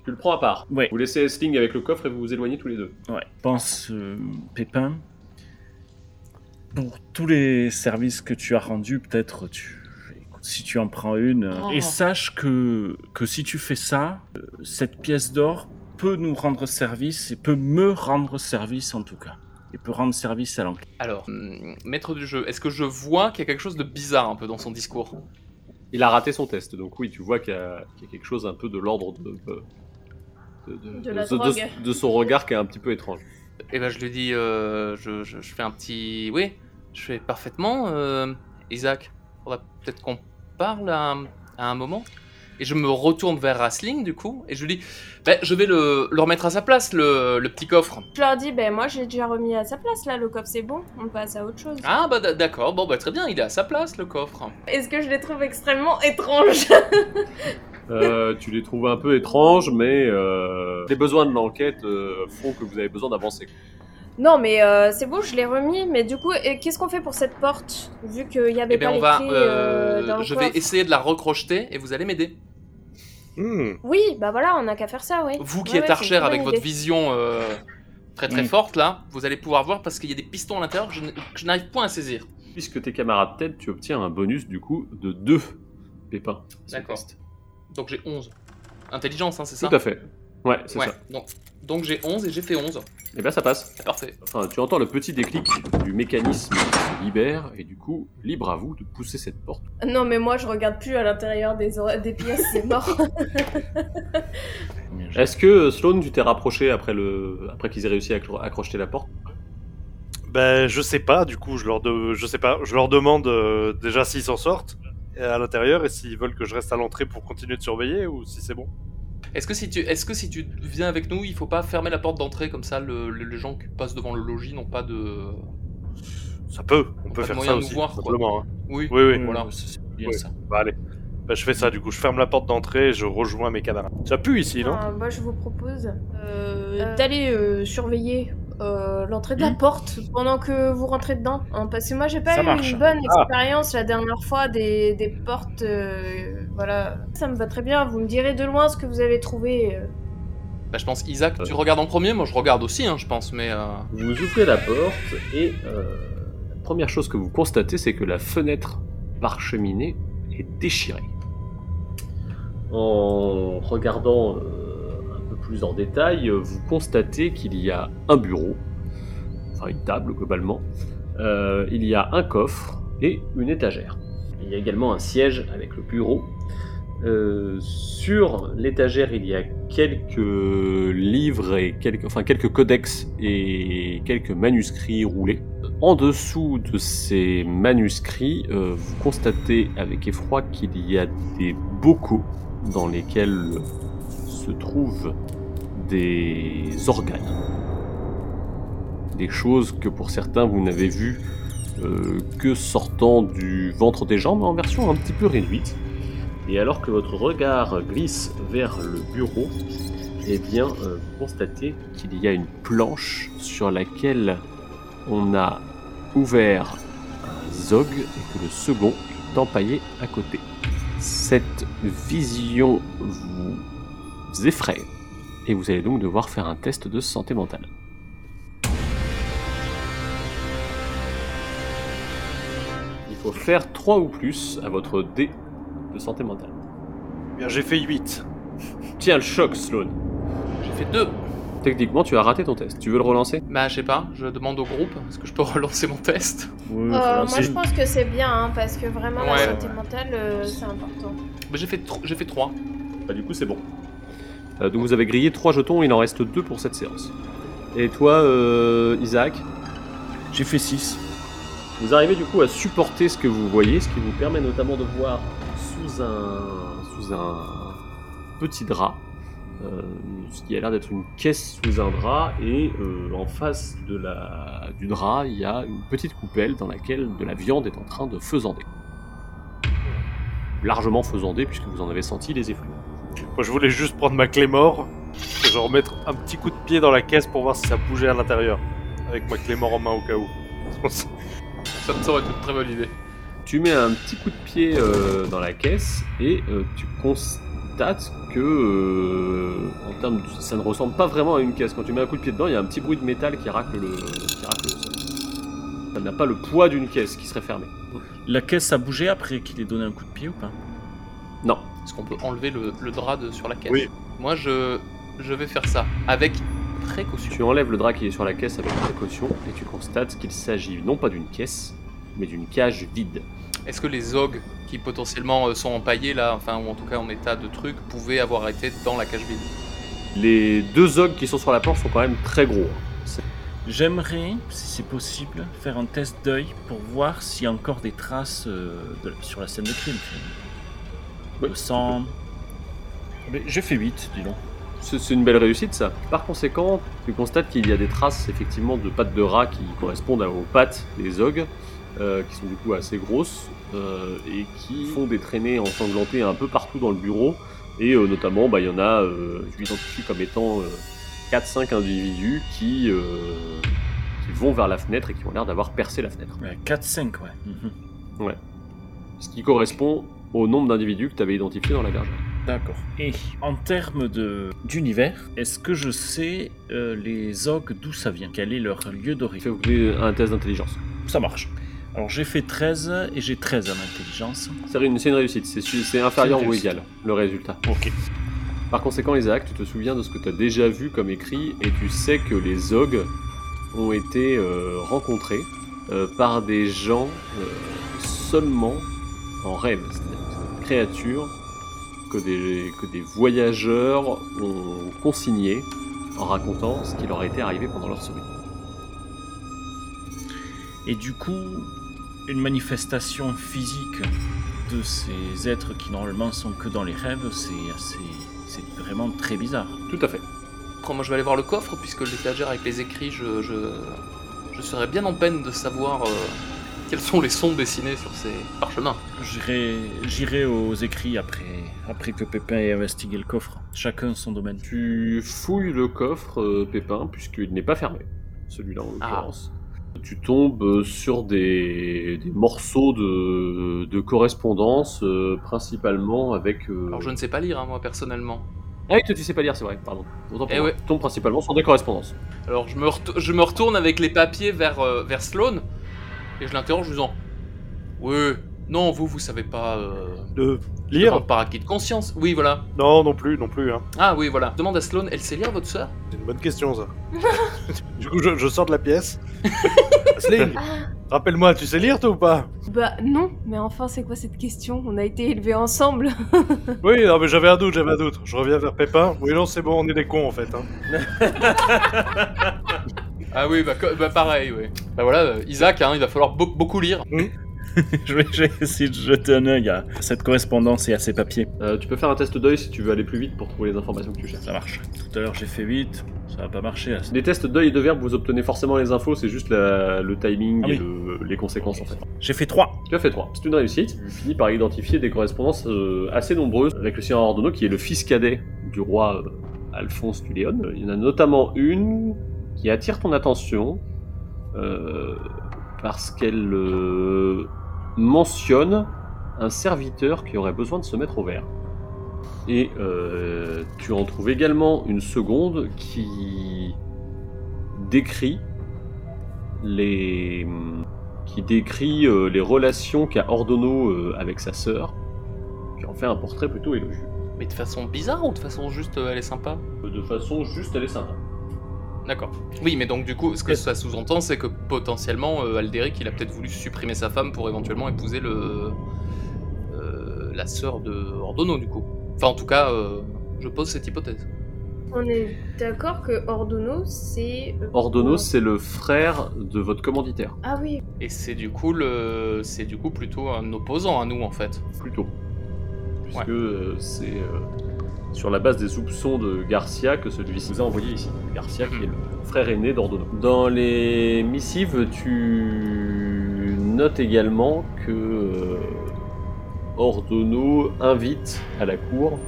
Tu le prends à part. ouais, Vous laissez Sling avec le coffre et vous vous éloignez tous les deux. ouais. Pense, euh, Pépin. Pour tous les services que tu as rendus, peut-être tu. Si tu en prends une, Oh. et sache que, que si tu fais ça, cette pièce d'or peut nous rendre service et peut me rendre service en tout cas. Et peut rendre service à l'enquête. Alors, hum, maître du jeu, est-ce que je vois qu'il y a quelque chose de bizarre un peu dans son discours? Il a raté son test, donc oui, tu vois qu'il y, a qu'il y a quelque chose un peu de l'ordre de, de, de- De la de- drogue. de son regard qui est un petit peu étrange. Eh ben, je lui dis, euh, je, je- je fais un petit. Oui, je fais parfaitement, euh, Isaac. Faudrait peut-être qu'on parle à un moment? Et je me retourne vers Rasling, du coup, et je lui dis, ben, je vais le, le remettre à sa place, le, le petit coffre. Je leur dis, ben moi j'ai déjà remis à sa place là, le coffre c'est bon, on passe à autre chose. Ah, bah d'accord, bon, bah très bien, il est à sa place, le coffre. Est-ce que je les trouve extrêmement étranges [LAUGHS] Euh, tu les trouves un peu étranges, mais euh, les besoins de l'enquête euh, font que vous avez besoin d'avancer. Non mais euh, c'est bon, je l'ai remis, mais du coup, qu'est-ce qu'on fait pour cette porte Vu qu'il y avait Eh ben, pas on les va. clés dans le je vais essayer de la recrocheter, et vous allez m'aider. Hmm. Oui, bah voilà, on a qu'à faire ça, oui. Vous qui Ouais, êtes ouais, archère avec votre idée. vision euh, très très Mm. forte là, vous allez pouvoir voir parce qu'il y a des pistons à l'intérieur que je n- que je n'arrive point à saisir. Puisque tes camarades t'aident, tu obtiens un bonus du coup de 2 pépins. D'accord. Donc j'ai 11. Intelligence, hein, c'est ça Tout à fait. Ouais, c'est Ouais, ça. donc, donc j'ai 11 et j'ai fait 11. Et bien ça passe. C'est parfait. Enfin, tu entends le petit déclic du mécanisme qui se libère et du coup, libre à vous de pousser cette porte. Non, mais moi je regarde plus à l'intérieur des, des pièces, c'est mort. [LAUGHS] Est-ce que Sloan, tu t'es rapproché après, le... après qu'ils aient réussi à accro- accrocher la porte? Ben, je sais pas, du coup, je leur, de... je sais pas, je leur demande euh, déjà s'ils s'en sortent euh, à l'intérieur et s'ils veulent que je reste à l'entrée pour continuer de surveiller ou si c'est bon? Est-ce que, si tu, est-ce que si tu viens avec nous, il faut pas fermer la porte d'entrée comme ça le- le- les gens qui passent devant le logis n'ont pas de. Ça peut, on peut faire ça aussi, voir, simplement. hein. Oui, Oui, oui. voilà. C'est bien ça. Bah, allez. Bah, je fais ça, du coup, je ferme la porte d'entrée et je rejoins mes camarades. Ça pue ici, non Ah, moi je vous propose euh, d'aller euh, surveiller euh, l'entrée de la porte pendant que vous rentrez dedans. hein, parce que moi j'ai pas Ça eu marche. une bonne Ah. expérience la dernière fois des, des portes. Euh, voilà, ça me va très bien. Vous me direz de loin ce que vous avez trouvé. euh. Bah, je pense, Isaac, tu regardes en premier, moi je regarde aussi, hein, je pense, mais. euh, Vous ouvrez la porte et euh, la première chose que vous constatez, c'est que la fenêtre par cheminée est déchirée. En regardant euh, un peu plus en détail, euh, vous constatez qu'il y a un bureau, enfin une table globalement, Euh, il y a un coffre et une étagère. Il y a également un siège avec le bureau. Euh, sur l'étagère, il y a quelques livres et quelques, enfin quelques codex et quelques manuscrits roulés. En dessous de ces manuscrits, euh, vous constatez avec effroi qu'il y a des bocaux dans lesquels se trouvent des organes. Des choses que pour certains vous n'avez vues euh, que sortant du ventre des mais en version un petit peu réduite. Et alors que votre regard glisse vers le bureau, eh bien, euh, vous constatez qu'il y a une planche sur laquelle on a ouvert un zog et que le second est empaillé à côté. Cette vision vous effraie et vous allez donc devoir faire un test de santé mentale. Faut faire 3 ou plus à votre dé de santé mentale. Bien, j'ai fait 8. Tiens le choc, Sloan. J'ai fait deux. Techniquement, tu as raté ton test. Tu veux le relancer? Bah, je sais pas, je demande au groupe, est-ce que je peux [LAUGHS] relancer mon test? Ouais, Euh, moi je pense que c'est bien hein, parce que vraiment Ouais. la santé mentale euh, c'est important. Bah, j'ai fait, j'ai fait trois. Bah, du coup, c'est bon. Euh, donc, vous avez grillé 3 jetons, il en reste 2 pour cette séance. Et toi, euh, Isaac? J'ai fait 6. Vous arrivez du coup à supporter ce que vous voyez, ce qui vous permet notamment de voir sous un, petit drap, euh, ce qui a l'air d'être une caisse sous un drap, et euh, en face de la, du drap, il y a une petite coupelle dans laquelle de la viande est en train de faisander. Largement faisandée, puisque vous en avez senti les effluves. Moi, je voulais juste prendre ma clé mort et je remettre un petit coup de pied dans la caisse pour voir si ça bougeait à l'intérieur. Avec ma clé mort en main au cas où. Ça, ça aurait été une très bonne idée. Tu mets un petit coup de pied euh, dans la caisse et euh, tu constates que, euh, en termes de- ça ne ressemble pas vraiment à une caisse. Quand tu mets un coup de pied dedans, il y a un petit bruit de métal qui racle le, qui racle le sol. Ça n'a pas le poids d'une caisse qui serait fermée. La caisse a bougé après qu'il ait donné un coup de pied ou pas? Non. Est-ce qu'on peut enlever le, le drap de, sur la caisse? Oui. Moi, je, je vais faire ça, avec précaution. Tu enlèves le drap qui est sur la caisse avec précaution et tu constates qu'il s'agit non pas d'une caisse, mais d'une cage vide. Est-ce que les ogres qui potentiellement euh, sont empaillés là, enfin, ou en tout cas en état de truc, pouvaient avoir été dans la cage vide? Les deux ogres qui sont sur la planche sont quand même très gros. hein. J'aimerais, si c'est possible, faire un test d'œil pour voir s'il y a encore des traces euh, de- sur la scène de crime. Oui, Le sang. Mais J'ai fait 8, dis donc. C'est une belle réussite ça. Par conséquent, tu constates qu'il y a des traces effectivement de pattes de rat qui correspondent aux pattes des ogres, euh, qui sont du coup assez grosses euh, et qui font des traînées ensanglantées un peu partout dans le bureau. Et euh, notamment, bah, il y en a, je l'identifie comme étant 4-5 individus qui, qui vont vers la fenêtre et qui ont l'air d'avoir percé la fenêtre. Ouais, 4-5, ouais. Mhm. Ce qui correspond au nombre d'individus que tu avais identifié dans la bergerie. D'accord. Et en termes de d'univers, est-ce que je sais euh, les ogres d'où ça vient? Quel est leur lieu d'origine? Fais un test d'intelligence. Ça marche. Alors j'ai fait 13 et j'ai 13 en intelligence. C'est une, c'est une réussite, c'est inférieur ou égal, le résultat. Ok. Par conséquent, Isaac, tu te souviens de ce que tu as déjà vu comme écrit et tu sais que les Zog ont été euh, rencontrés euh, par des gens euh, seulement en rêve. C'est-à-dire que c'est une créature que des, que des voyageurs ont consigné en racontant ce qui leur était arrivé pendant leur sommeil. Et du coup, une manifestation physique de ces êtres qui normalement sont que dans les rêves, c'est assez. C'est vraiment très bizarre. Tout à fait. Après, moi, je vais aller voir le coffre, puisque l'étagère avec les écrits, je, je, je serais bien en peine de savoir euh, quels sont les sons dessinés sur ces parchemins. J'irai, j'irai aux écrits après, après que Pépin ait investigué le coffre. Chacun son domaine. Tu fouilles le coffre, euh, Pépin, puisqu'il n'est pas fermé, celui-là en Ah. l'occurrence. Tu tombes euh, sur des, des morceaux de, de correspondance, euh, principalement avec... euh, Alors, je ne sais pas lire, hein, moi, personnellement. Ah oui, toi tu sais pas lire, c'est vrai, pardon. Autant pour Eh moi. ouais. Tu tombes principalement sur des correspondances. Alors, je me, retou- je me retourne avec les papiers vers, euh, vers Sloane, et je l'interroge en disant Ouais, non, vous, vous savez pas. Euh, De lire par acquis de conscience. Oui, voilà. Non, non plus, non plus. Hein. Ah, oui, voilà. Demande à Sloane, elle sait lire, votre sœur? C'est une bonne question, ça. [LAUGHS] du coup, je, je sors de la pièce. [LAUGHS] Sling, Ah, rappelle-moi, tu sais lire, toi, ou pas? Bah non, mais enfin, c'est quoi cette question? On a été élevés ensemble. [LAUGHS] Oui, non, mais j'avais un doute, j'avais un doute. Je reviens vers Pépin. Oui, non, c'est bon, on est des cons, en fait. Hein. Ah, oui, bah, bah, pareil, oui. Bah voilà, euh, Isaac, hein, il va falloir beau- beaucoup lire. [LAUGHS] je vais essayer de jeter un œil à cette correspondance et à ces papiers. Euh, tu peux faire un test d'œil si tu veux aller plus vite pour trouver les informations que tu cherches. Ça marche. Tout à l'heure j'ai fait 8, ça va pas marcher. Là. Les tests d'œil et de verbe, vous obtenez forcément les infos, c'est juste la- le timing Ah et le- les conséquences en fait. J'ai fait 3. Tu as fait 3. C'est une réussite. Tu finis par identifier des correspondances euh, assez nombreuses avec le seigneur Ordonneau qui est le fils cadet du roi euh, Alphonse Tuléon. Il y en a notamment une qui attire ton attention parce qu'elle mentionne un serviteur qui aurait besoin de se mettre au vert. Et euh, tu en trouves également une seconde qui décrit les qui décrit euh, les relations qu'a Ordonneau euh, avec sa sœur, qui en fait un portrait plutôt élogieux. Mais de façon bizarre ou de façon juste, elle est sympa? De façon juste, elle est sympa. D'accord. Oui, mais donc du coup, ce que ça sous-entend, c'est que potentiellement, euh, Alderic, il a peut-être voulu supprimer sa femme pour éventuellement épouser le euh, la sœur de Ordonneau, du coup. Enfin, en tout cas, euh, je pose cette hypothèse. On est d'accord que Ordonneau, c'est. Ordonneau, c'est le frère de votre commanditaire, Ah oui, Et c'est du coup le, c'est du coup plutôt un opposant à nous, en fait. plutôt. Puisque Ouais. euh, c'est euh, sur la base des soupçons de Garcia que celui-ci vous a envoyé ici. Garcia qui est le frère aîné d'Ordonneau. Dans les missives, tu notes également que euh, Ordonneau invite à la cour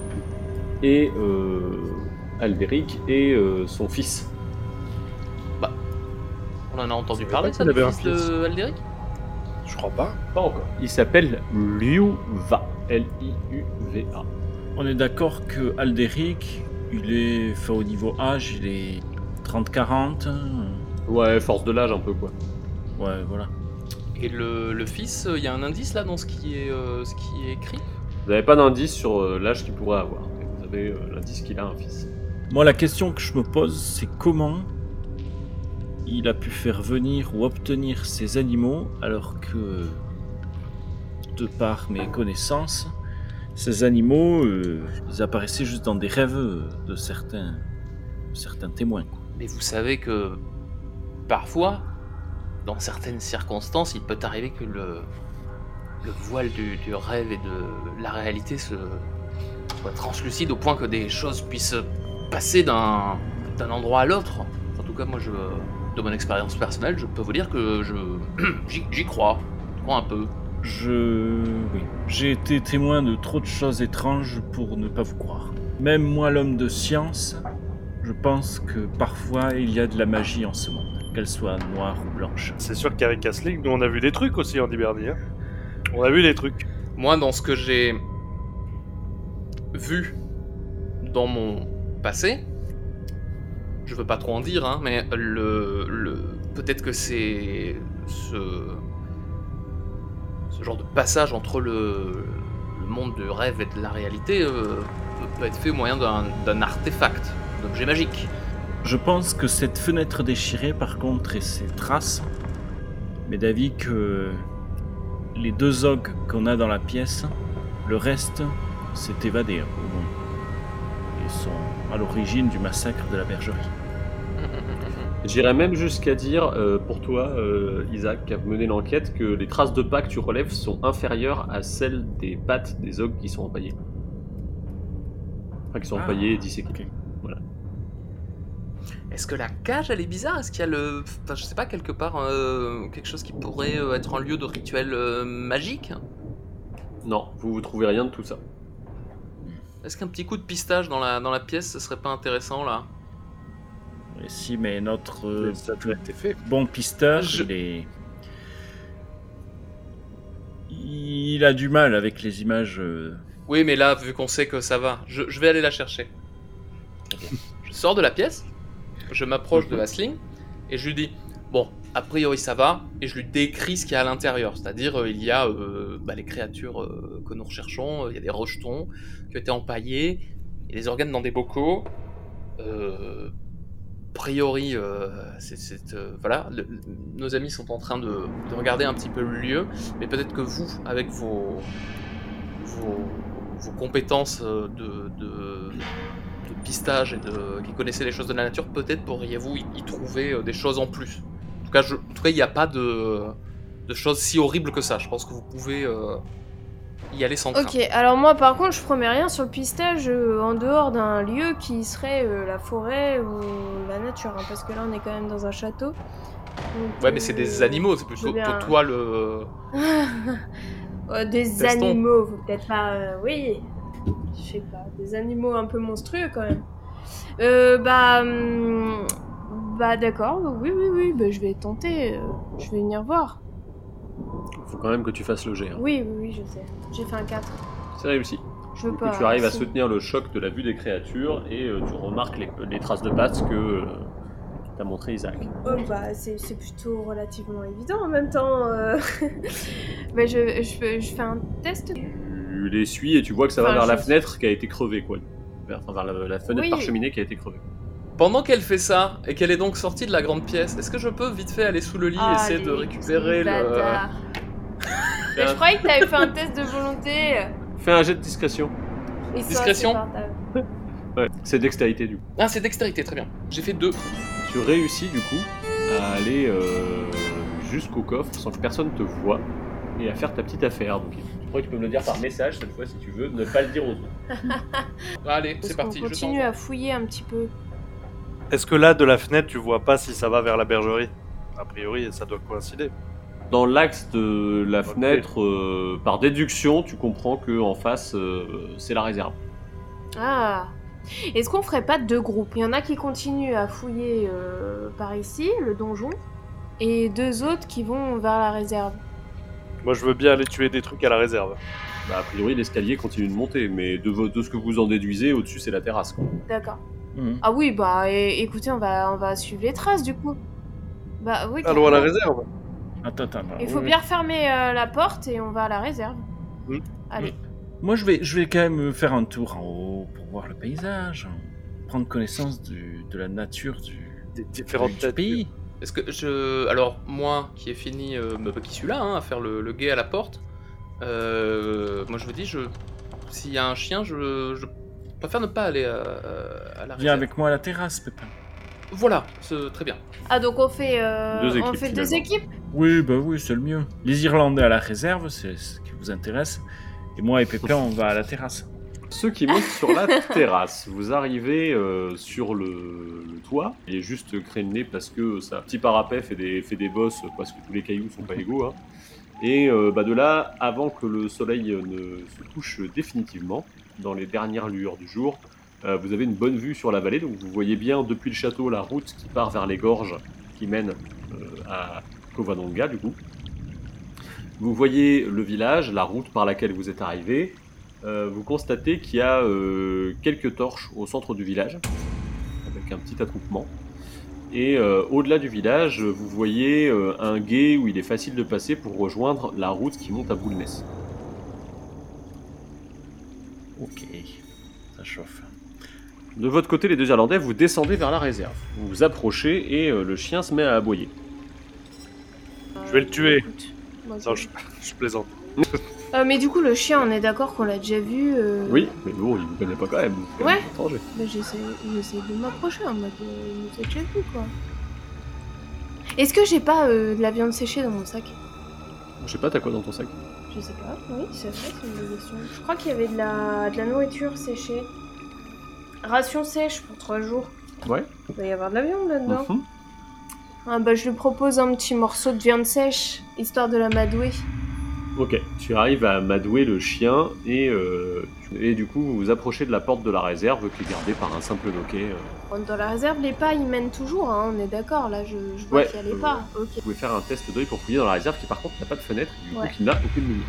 et euh, Alderic et euh, son fils. On en a entendu parler, ça, un fils fils. de Alderic Je crois pas. Pas encore. Il s'appelle Liuva. L-I-U-V-A. On est d'accord que Alderic, il est, enfin, au niveau âge, il est 30-40. hein. Ouais, force de l'âge un peu quoi. Ouais, voilà. Et le, le fils, il y a un indice là dans ce qui est, euh, ce qui est écrit? Vous n'avez pas d'indice sur euh, l'âge qu'il pourrait avoir. mais Vous avez euh, l'indice qu'il a un fils. Moi, la question que je me pose, c'est comment il a pu faire venir ou obtenir ces animaux alors que, de par mes connaissances, ces animaux, euh, ils apparaissaient juste dans des rêves euh, de certains, certains témoins. Mais vous savez que parfois, dans certaines circonstances, il peut arriver que le, le voile du, rêve et de la réalité se, soit translucide au point que des choses puissent passer d'un endroit à l'autre. En tout cas, moi, de mon expérience personnelle, je peux vous dire que je [CLEARS THROAT] j'y j'y crois. Je crois un peu. Je. Oui. J'ai été témoin de trop de choses étranges pour ne pas vous croire. Même moi, l'homme de science, je pense que parfois il y a de la magie en ce monde, qu'elle soit noire ou blanche. C'est sûr qu'avec Asling, nous on a vu des trucs aussi en Hibernie. Hein. On a vu des trucs. Moi, dans ce que j'ai vu dans mon passé, je veux pas trop en dire, hein, mais le, le peut-être que c'est ce, genre de passage entre le, monde du rêve et de la réalité euh, peut, être fait au moyen d'un artefact, d'un objet magique. Je pense que cette fenêtre déchirée, par contre, et ces traces mais d'avis que les deux ogres qu'on a dans la pièce, le reste s'est évadé au moins. Ils sont à l'origine du massacre de la bergerie. J'irais même jusqu'à dire, euh, pour toi, euh, Isaac, qui a mené l'enquête, que les traces de pas que tu relèves sont inférieures à celles des pattes des ogres qui sont empaillés. Enfin, qui sont Ah, empaillés et disséqués. ok. Est-ce que la cage, elle est bizarre? Est-ce qu'il y a le. Enfin, je sais pas, quelque part, euh, quelque chose qui pourrait être un lieu de rituel magique? Non, vous vous trouvez rien de tout ça. Est-ce qu'un petit coup de pistage dans la, dans la pièce, ce serait pas intéressant là? Et si, mais notre euh, ça a déjà été fait. bon pisteur, Je- il est. Il a du mal avec les images. euh, Oui, mais là, vu qu'on sait que ça va, je, je vais aller la chercher. Je sors de la pièce, je m'approche de Vasling, et je lui dis Bon, a priori ça va, et je lui décris ce qu'il y a à l'intérieur. C'est-à-dire, euh, il y a euh, bah, les créatures euh, que nous recherchons, il y a des rejetons qui ont été empaillés, il y a des organes dans des bocaux. A priori, euh, euh, voilà, nos amis sont en train de, de regarder un petit peu le lieu, mais peut-être que vous, avec vos, compétences euh, de, de, pistage et de, qui connaissez les choses de la nature, peut-être pourriez-vous y, trouver des choses en plus. En tout en tout cas, il n'y a pas de, choses si horribles que ça. Je pense que vous pouvez y aller sans crainte. Ok, alors moi par contre, je promets rien sur le pistage euh, en dehors d'un lieu qui serait euh, la forêt ou la nature, hein, parce que là on est quand même dans un château. Donc, Ouais, mais c'est des euh, animaux, c'est plutôt bien. pour toi le. Euh, [LAUGHS] des Testons. animaux, faut peut-être pas. oui, je sais pas, des animaux un peu monstrueux quand même. Euh, bah. hum, bah d'accord, oui, oui, oui, bah, je vais tenter, je vais venir voir. Faut quand même que tu fasses le jet. hein. Oui, oui, oui, je sais. J'ai fait un 4. C'est réussi. Je veux Du coup, pas. tu arrives à soutenir le choc de la vue des créatures et euh, tu remarques les, les traces de pattes que euh, t'a montré Isaac. Oh, bah, c'est c'est plutôt relativement évident en même temps. euh. [LAUGHS] bah, je, je, fais- je fais un test. Tu les suis et tu vois que ça va vers la fenêtre qui a été crevée, quoi. Vers, enfin, vers la, la fenêtre Oui. par cheminée qui a été crevée. Pendant qu'elle fait ça et qu'elle est donc sortie de la grande pièce, est-ce que je peux vite fait aller sous le lit et Ah, essayer de récupérer le. Mais je croyais que t'avais fait un test de volonté. Fais un jet de discrétion. Discrétion insupportables. Ouais, c'est dextérité du coup. Ah, c'est dextérité, très bien. J'ai fait deux. Tu réussis du coup à aller euh, jusqu'au coffre sans que personne te voie et à faire ta petite affaire. Donc, je crois que tu peux me le dire par message cette fois si tu veux, ne pas le dire aux autres. [LAUGHS] Allez, c'est parti. Je continue t'envoie. à fouiller un petit peu Est-ce que là, de la fenêtre, tu vois pas si ça va vers la bergerie? A priori, ça doit coïncider. Dans l'axe de la fenêtre, euh, par déduction, tu comprends que en face, euh, c'est la réserve. Ah Est-ce qu'on ferait pas deux groupes? Il y en a qui continuent à fouiller euh, par ici, le donjon, et deux autres qui vont vers la réserve. Moi, je veux bien aller tuer des trucs à la réserve. Bah, a priori, l'escalier continue de monter, mais de, vo- de ce que vous en déduisez, au-dessus, c'est la terrasse. Quoi. D'accord. Mhm. Ah oui, bah é- écoutez, on va, on va suivre les traces du coup. Bah oui. Allons à la carrément. réserve. Attends, attends. Il faut Oui, bien refermer euh, la porte et on va à la réserve. Hmm. Allez. Moi, je vais, je vais quand même faire un tour en haut pour voir le paysage, prendre connaissance du- de la nature du, Des différentes du pays. Est-ce que je. Alors, moi qui ai fini. euh, bah, qui suis là, hein, à faire le, le guet à la porte, euh, moi je vous dis, je. S'il y a un chien, je, je préfère ne pas aller à, à la Viens réserve. avec moi à la terrasse, Pépin. Voilà, c'est très bien. Ah donc on fait, euh, Deux on équipes, fait deux équipes? Oui, bah oui, c'est le mieux. Les Irlandais à la réserve, c'est ce qui vous intéresse. Et moi et Pépin, on va à la terrasse. Ceux qui montent sur la [LAUGHS] terrasse, vous arrivez euh, sur le, le toit, il est juste crénené parce que un petit parapet fait des, fait des bosses parce que tous les cailloux sont pas égaux. hein. Et euh, bah, de là, avant que le soleil ne se couche définitivement, dans les dernières lueurs du jour, euh, vous avez une bonne vue sur la vallée, donc vous voyez bien depuis le château la route qui part vers les gorges qui mènent euh, à Covadonga du coup. Vous voyez le village, la route par laquelle vous êtes arrivé, euh, vous constatez qu'il y a quelques torches au centre du village, avec un petit attroupement. Et au-delà du village, vous voyez un gué où il est facile de passer pour rejoindre la route qui monte à Boulness. Ok, ça chauffe. De votre côté, les deux Irlandais, vous descendez vers la réserve. Vous vous approchez et euh, le chien se met à aboyer. Euh, Je vais le tuer. Moi, je- Non, je, je plaisante. [LAUGHS] Euh, mais du coup, le chien, on est d'accord qu'on l'a déjà vu. euh, Oui, mais bon, il vous connaît pas quand même. c'est quand même Ouais. étranger. Bah, j'essaie, j'essaie de m'approcher en mode. Euh, il nous a déjà vu, quoi. Est-ce que j'ai pas euh, de la viande séchée dans mon sac? Je sais pas, t'as quoi dans ton sac? Je sais pas. Oui, c'est vrai, c'est une bonne question. Je crois qu'il y avait de la, de la nourriture séchée. Ration sèche pour 3 jours. Ouais. Il va y avoir de la viande là-dedans. Mhm. Ah bah je lui propose un petit morceau de viande sèche, histoire de la madouer. Ok, tu arrives à madouer le chien et, euh, et du coup vous vous approchez de la porte de la réserve qui est gardée par un simple loquet. euh. Dans la réserve, les pas ils mènent toujours, hein, on est d'accord, là je, je vois Ouais, qu'il y a les euh, pas. Ok. Vous pouvez faire un test d'œil pour fouiller dans la réserve qui par contre n'a pas de fenêtre, du Ouais. coup qui n'a aucune lumière.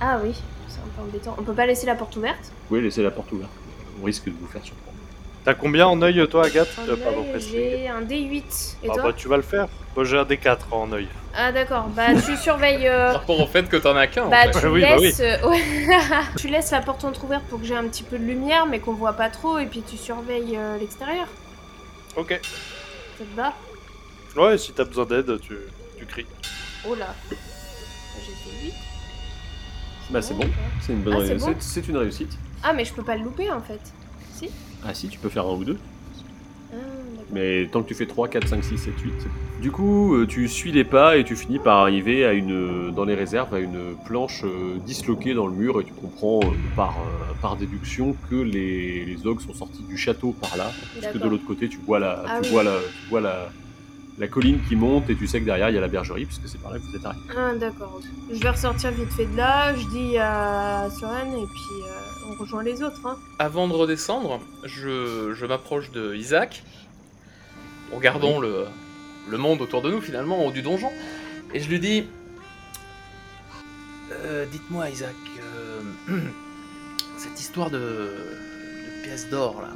Ah oui, c'est un peu embêtant. On peut pas laisser la porte ouverte? Vous pouvez laisser la porte ouverte, on risque de vous faire surprendre. T'as combien en œil, toi, Agathe En Euh, Pardon. J'ai un D8. Et Ah toi bah tu vas le faire. Moi j'ai un D4 en œil. Ah d'accord, bah tu [LAUGHS] surveilles... euh, Par rapport au fait que t'en as qu'un. en Bah fait. tu Oui, bah oui. laisses... euh, [LAUGHS] tu laisses la porte entrouverte pour que j'ai un petit peu de lumière mais qu'on voit pas trop et puis tu surveilles euh, l'extérieur. Ok. Ça te va? Ouais, si t'as besoin d'aide, tu, tu cries. Oh là. J'ai fait 8. Bah c'est bon, c'est une bonne Ah, c'est réussite. bon C'est c'est une réussite. Ah mais je peux pas le louper en fait. Si Ah si, tu peux faire un ou deux. Ah, d'accord. Mais tant que tu fais 3, 4, 5, 6, 7, 8. Du coup, euh, tu suis les pas et tu finis par arriver à une, dans les réserves à une planche euh, disloquée dans le mur et tu comprends euh, par, euh, par déduction que les, les ogres sont sortis du château par là. Parce que de D'accord. l'autre côté, tu vois, la, Ah tu oui. vois, la, tu vois la, la colline qui monte et tu sais que derrière il y a la bergerie puisque c'est par là que vous êtes arrivé. Ah d'accord. Je vais ressortir vite fait de là, je dis à Soren et puis euh, on rejoint les autres. Hein. Avant de redescendre, je, je m'approche de Isaac, regardons le, le monde autour de nous finalement, en haut du donjon, et je lui dis Euh, Dites-moi, Isaac, euh, [CLEARS THROAT] cette histoire de, de pièces d'or là,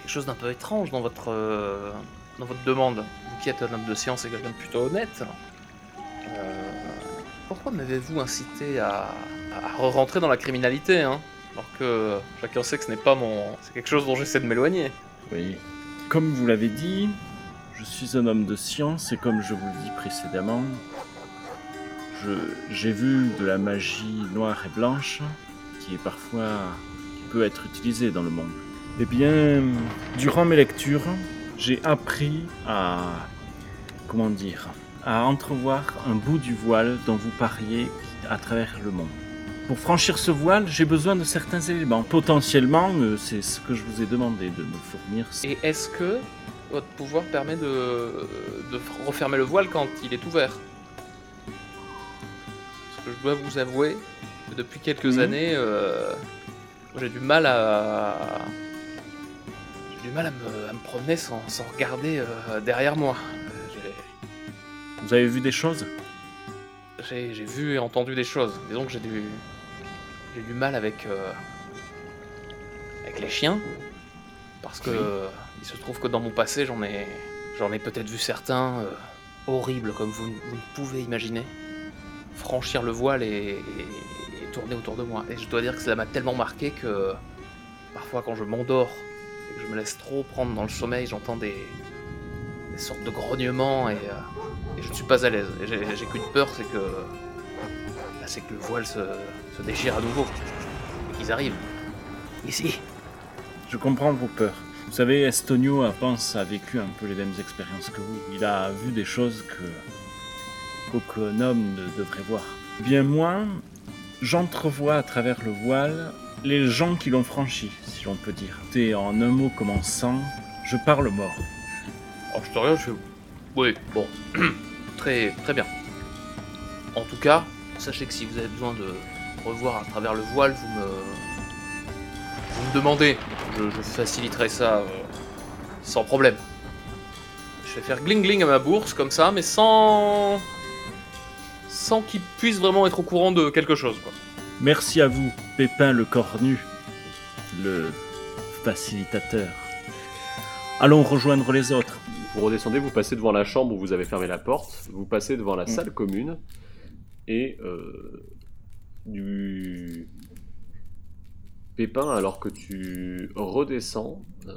quelque chose d'un peu étrange dans votre, euh, dans votre demande. Vous qui êtes un homme de science et quelqu'un de plutôt honnête, euh, pourquoi m'avez-vous incité à, à rentrer dans la criminalité hein alors que chacun sait que ce n'est pas mon. C'est quelque chose dont j'essaie de m'éloigner. Oui. Comme vous l'avez dit, je suis un homme de science et comme je vous le dis précédemment, j'ai vu de la magie noire et blanche qui est parfois qui peut être utilisée dans le monde. Eh bien, durant mes lectures, j'ai appris à comment dire, à entrevoir un bout du voile dont vous parliez à travers le monde. Pour franchir ce voile, j'ai besoin de certains éléments. Potentiellement, euh, c'est ce que je vous ai demandé de me fournir. Et est-ce que votre pouvoir permet de, de refermer le voile quand il est ouvert? Parce que je dois vous avouer que depuis quelques années, euh, j'ai du mal à. J'ai du mal à me, à me promener sans, sans regarder euh, derrière moi. Vous avez vu des choses? J'ai j'ai vu et entendu des choses. Disons que j'ai du, j'ai du mal avec, euh, avec les chiens. Parce que Oui. euh, il se trouve que dans mon passé, j'en ai, j'en ai peut-être vu certains euh, horribles comme vous, vous ne pouvez imaginer. Franchir le voile et, et- et tourner autour de moi. Et je dois dire que ça m'a tellement marqué que parfois quand je m'endors je me laisse trop prendre dans le sommeil, j'entends des, sortes de grognements et, euh, je ne suis pas à l'aise. J'ai qu'une peur, c'est que bah, c'est que le voile se, se déchire à nouveau et qu'ils arrivent ici. Je comprends vos peurs. Vous savez, Estonio, à pense, a vécu un peu les mêmes expériences que vous. Il a vu des choses que qu'aucun homme ne devrait voir. Bien moi, j'entrevois à travers le voile les gens qui l'ont franchi, si l'on peut dire. Et en un mot commençant, je parle mort. Oh, je te regarde, je fais. Oui, bon. [CLEARS THROAT] très, très bien. En tout cas, sachez que si vous avez besoin de revoir à travers le voile, vous me. Vous me demandez. Je, je faciliterai ça euh, sans problème. Je vais faire gling gling à ma bourse comme ça, mais sans. sans qu'il puisse vraiment être au courant de quelque chose, quoi. Merci à vous, Pépin le cornu, le facilitateur. Allons rejoindre les autres. Vous redescendez, vous passez devant la chambre où vous avez fermé la porte, vous passez devant la Mm. salle commune, et euh, du pépin, alors que tu redescends, euh,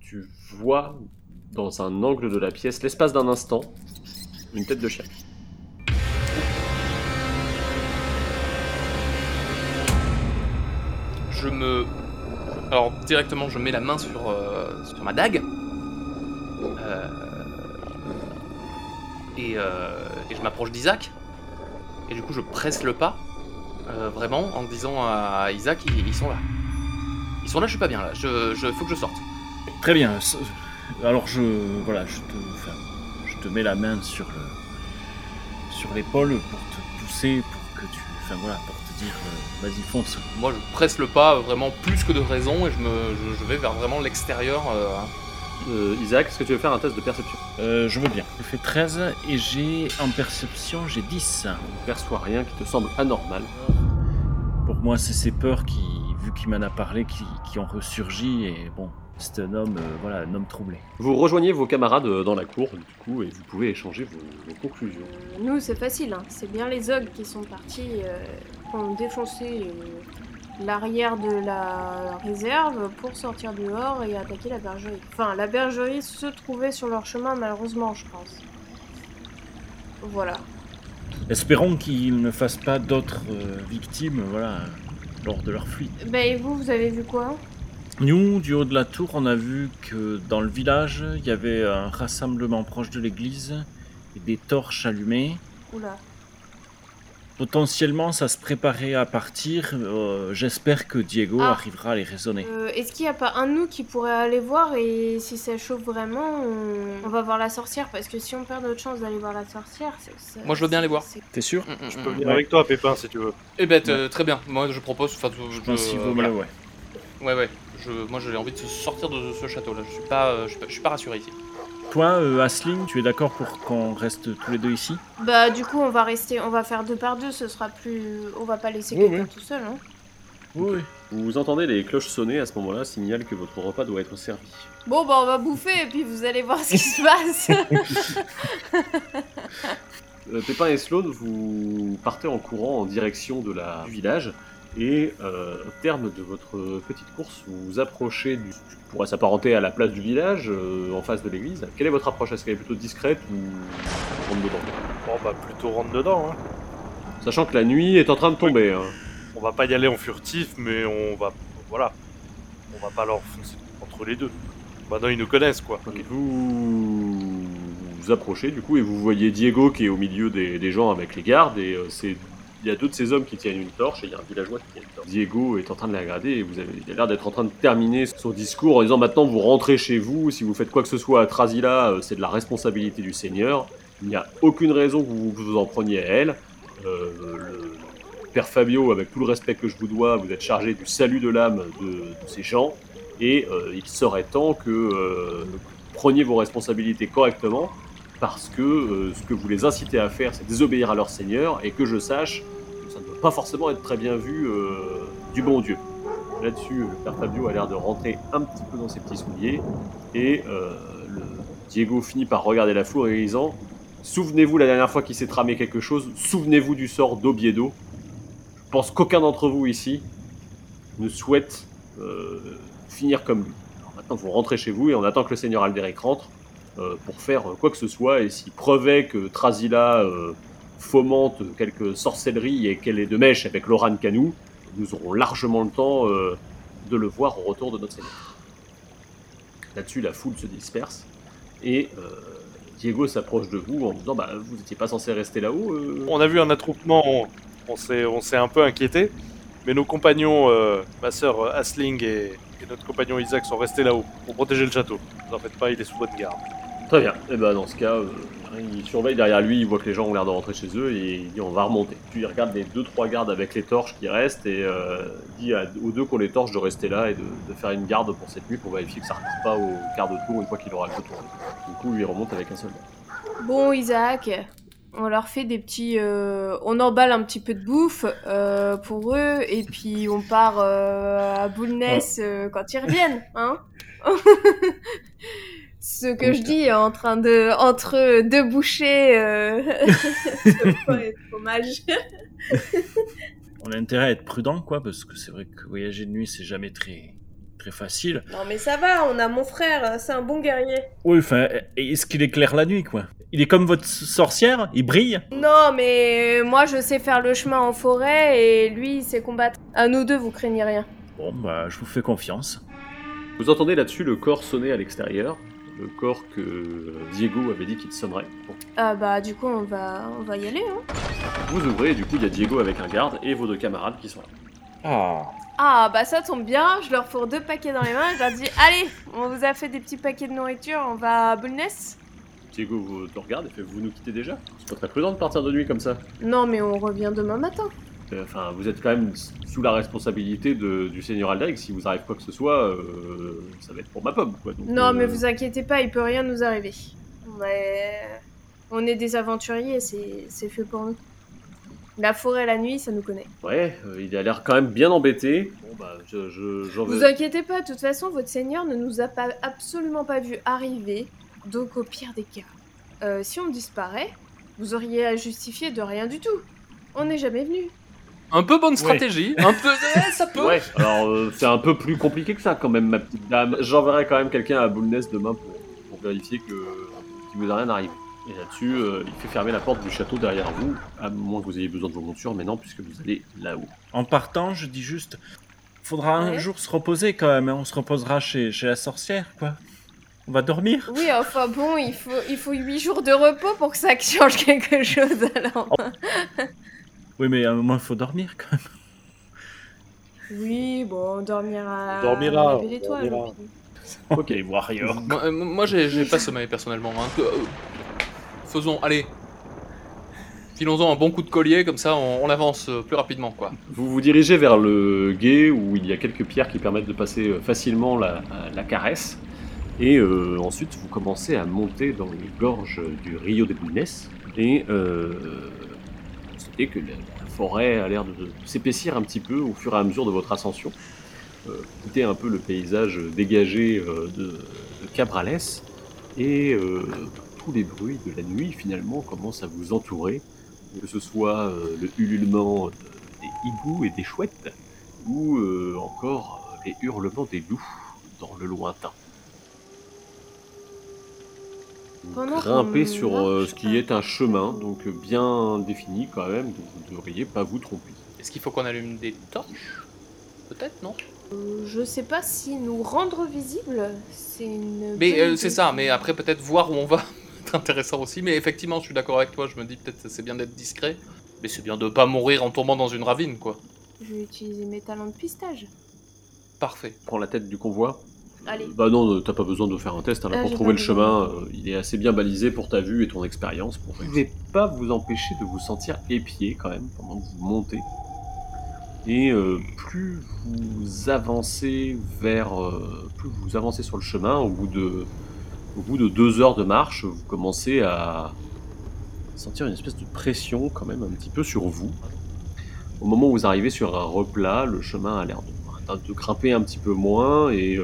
tu vois dans un angle de la pièce, l'espace d'un instant, Une tête de chien. Je me. Alors, directement, je mets la main sur, euh, sur ma dague. Euh, Et, euh, et je m'approche d'Isaac. Et du coup, je presse le pas. vraiment, en disant à Isaac, ils, sont là. Ils sont là, je suis pas bien là. Je, faut que je sorte. Très bien. Alors je voilà, je te, enfin, je te mets la main sur le sur l'épaule pour te pousser, enfin voilà, pour te dire, euh, vas-y fonce. Moi, je presse le pas vraiment plus que de raison et je, me, je, je vais vers vraiment l'extérieur. euh, Euh, Isaac, est-ce que tu veux faire un test de perception? Euh, je veux bien. J'ai fait 13 et j'ai en perception j'ai 10. Tu ne perçois rien qui te semble anormal. Pour moi, c'est ces peurs qui, vu qu'il m'en a parlé, qui, qui ont ressurgi et bon, c'est un homme, euh, voilà, un homme troublé. Vous rejoignez vos camarades euh, dans la cour, du coup, et vous pouvez échanger vos, vos conclusions. Nous, c'est facile, hein. c'est bien les ogres qui sont partis, euh, qui ont défoncé euh, l'arrière de la réserve pour sortir dehors et attaquer la bergerie. Enfin, la bergerie se trouvait sur leur chemin, malheureusement, je pense. Voilà. Espérons qu'ils ne fassent pas d'autres euh, victimes, voilà, lors de leur fuite. Bah, et vous, vous avez vu quoi? Nous, du haut de la tour, on a vu que dans le village, il y avait un rassemblement proche de l'église et des torches allumées. Oula. Potentiellement, ça se préparait à partir. euh, J'espère que Diego Ah. arrivera à les raisonner. Euh, Est-ce qu'il n'y a pas un de nous qui pourrait aller voir et si ça chauffe vraiment, on, on va voir la sorcière Parce que si on perd notre chance d'aller voir la sorcière, c'est. Moi, je veux bien aller voir. c'est- T'es sûr mm, mm, Je mm, peux mm. venir Ouais. avec toi, Pépin, si tu veux. Eh ben, t- très bien. Moi, je propose. Enfin, Je pense qu'il vaut voilà. mieux, ouais. Ouais, ouais. Je, moi, j'ai envie de sortir de ce château-là. Je suis pas, euh, je suis pas, je suis pas rassuré ici. Toi, euh, Asling, tu es d'accord pour qu'on reste tous les deux ici? Bah, du coup, on va rester, on va faire deux par deux, ce sera plus. On va pas laisser Oui, quelqu'un oui. tout seul, hein. Oui. Vous entendez les cloches sonner à ce moment-là, signal que votre repas doit être servi. Bon, bah, on va bouffer et puis vous allez voir ce qui se passe. [LAUGHS] [LAUGHS] Euh, Pépin et Sloane, vous partez en courant en direction de la, du village. Et euh, au terme de votre petite course, vous vous approchez du, qui pourrait s'apparenter à la place du village, euh, en face de l'église. Quelle est votre approche? Est-ce qu'elle est plutôt discrète ou rentre dedans? Bon, bah, plutôt rentre dedans. Hein. Sachant que la nuit est en train de tomber. hein. On va pas y aller en furtif, mais on va. Voilà. On va pas leur foncer entre les deux. Maintenant, ils nous connaissent, quoi. Vous vous approchez du coup et vous voyez Diego qui est au milieu des, des gens avec les gardes et euh, c'est il y a deux de ces hommes qui tiennent une torche et il y a un villageois qui tient une torche. Diego est en train de la regarder et vous avez il a l'air d'être en train de terminer son discours en disant maintenant vous rentrez chez vous, si vous faites quoi que ce soit à Trasila, euh, c'est de la responsabilité du Seigneur. Il n'y a aucune raison que vous vous en preniez à elle. Euh, Père Fabio, avec tout le respect que je vous dois, vous êtes chargé du salut de l'âme de, ces gens et euh, il serait temps que euh, preniez vos responsabilités correctement parce que euh, ce que vous les incitez à faire, c'est désobéir à leur Seigneur et que je sache que ça ne doit pas forcément être très bien vu euh, du bon Dieu. Là-dessus, le Père Fabio a l'air de rentrer un petit peu dans ses petits souliers et euh, le Diego finit par regarder la foule en disant Souvenez-vous la dernière fois qu'il s'est tramé quelque chose, souvenez-vous du sort d'Obiedo. Je pense qu'aucun d'entre vous ici ne souhaite finir comme lui. Alors maintenant, vous rentrez chez vous et on attend que le Seigneur Alderic rentre pour faire euh, quoi que ce soit. Et s'il prouvait que Trasila euh, fomente quelques sorcelleries et qu'elle est de mèche avec Loran Canou, nous aurons largement le temps euh, de le voir au retour de notre Seigneur. Là-dessus, la foule se disperse et euh, Diego s'approche de vous en disant bah, Vous n'étiez pas censé rester là-haut euh On a vu un attroupement, on, s'est un peu inquiété. Mais nos compagnons, euh, ma sœur euh, Asling et, notre compagnon Isaac sont restés là-haut pour protéger le château. Ne vous en faites pas, il est sous bonne garde. Très bien. Et ben dans ce cas, euh, il surveille derrière lui, il voit que les gens ont l'air de rentrer chez eux et il dit on va remonter. Puis il regarde les deux trois gardes avec les torches qui restent et euh, dit à- aux deux qui ont les torches de rester là et de, de faire une garde pour cette nuit pour vérifier que ça repart pas au quart de tour une fois qu'il aura le tour. Du coup, lui il remonte avec un soldat. Bon, Isaac, on leur fait des petits. euh, on emballe un petit peu de bouffe euh, pour eux et puis on part euh, à Boulness quand ils reviennent, hein [LAUGHS] Ce que je dis en train de. entre deux bouchées euh, [LAUGHS] de pain et de fromage. [LAUGHS] On a intérêt à être prudent, quoi, parce que c'est vrai que voyager de nuit, c'est jamais très, très facile. Non mais ça va, on a mon frère, c'est un bon guerrier. Oui, enfin, est-ce qu'il éclaire la nuit, quoi? Il est comme votre sorcière Il brille? Non mais moi je sais faire le chemin en forêt et lui il sait combattre. À nous deux vous craignez rien. Bon, bah, je vous fais confiance. Vous entendez là-dessus le corps sonner à l'extérieur, le corps que Diego avait dit qu'il sonnerait. Bon. Ah bah du coup on va on va y aller hein. Vous ouvrez et du coup il y a Diego avec un garde et vos deux camarades qui sont là. Ah Ah bah ça tombe bien, je leur fourre deux paquets dans les mains, je leur dis allez, on vous a fait des petits paquets de nourriture, on va à Bulness Diego vous te regarde et fait vous nous quittez déjà? C'est pas très prudent de partir de nuit comme ça. Non mais on revient demain matin. Euh, Enfin, vous êtes quand même sous la responsabilité de- du seigneur Aldric. Si vous arrive quoi que ce soit, euh, ça va être pour ma pomme, quoi. Donc, Non euh, mais vous inquiétez pas, il peut rien nous arriver. On est, on est des aventuriers, c'est fait pour nous. La forêt la nuit, ça nous connaît. Ouais, euh, il a l'air quand même bien embêté. Bon bah, je, je, Vous vais- inquiétez pas, de toute façon, votre seigneur ne nous a pas, absolument pas vu arriver. Donc, au pire des cas, si on disparaît, vous auriez à justifier de rien du tout. On n'est jamais venu. Un peu bonne stratégie, un peu. [LAUGHS] eh, ça peut. Ouais, alors euh, c'est un peu plus compliqué que ça quand même, ma petite dame. J'enverrai quand même quelqu'un à Boulness demain pour, pour vérifier que qu'il vous a rien arrivé. Et là-dessus, euh, il fait fermer la porte du château derrière vous, à moins que vous ayez besoin de vos montures, mais non, puisque vous allez là-haut. En partant, je dis juste, faudra un Ouais. jour se reposer quand même. hein. On se reposera chez, chez la sorcière, quoi. On va dormir Oui, enfin bon, il faut, il faut 8 jours de repos pour que ça [LAUGHS] change quelque chose alors. Oui, mais à un moment, il faut dormir quand même. Oui, bon, on dormira. On dormira, à la belle on étoile, dormira. et puis- Ok, Warrior. [LAUGHS] Moi, euh, moi, j'ai j'ai pas sommeil personnellement. hein. Euh, faisons, allez. Filons-en un bon coup de collier, comme ça on, on avance euh, plus rapidement, quoi. Vous vous dirigez vers le gué où il y a quelques pierres qui permettent de passer facilement la, la caresse. Et euh, ensuite, vous commencez à monter dans les gorges du Rio de Bulnes. Et euh, constatez que la, forêt a l'air de, s'épaissir un petit peu au fur et à mesure de votre ascension. Euh, un peu le paysage dégagé euh, de, Cabrales. Et euh, tous les bruits de la nuit, finalement, commencent à vous entourer. Que ce soit euh, le ululement des hiboux et des chouettes, ou encore les hurlements des loups dans le lointain. Pendant qu'on sur euh, ce qui est un chemin, donc euh, bien défini quand même, donc vous ne devriez pas vous tromper. Est-ce qu'il faut qu'on allume des torches? Peut-être, non? Euh, Je sais pas si nous rendre visibles, c'est une. Mais bonne euh, idée. c'est ça, mais après peut-être voir où on va. [LAUGHS] C'est intéressant aussi, mais effectivement, je suis d'accord avec toi, je me dis peut-être que c'est bien d'être discret. Mais c'est bien de pas mourir en tombant dans une ravine, quoi. Je vais utiliser mes talents de pistage. Parfait. Prends la tête du convoi. Allez. Bah non, euh, t'as pas besoin de faire un test, hein, là, Ah, pour trouver le chemin, euh, il est assez bien balisé pour ta vue et ton expérience. Vous ne pouvez pas vous empêcher de vous sentir épié quand même pendant que vous montez. Et euh, plus vous avancez vers, euh, plus vous avancez sur le chemin, au bout de, au bout de deux heures de marche, vous commencez à sentir une espèce de pression quand même un petit peu sur vous. Au moment où vous arrivez sur un replat, le chemin a l'air de, de grimper un petit peu moins et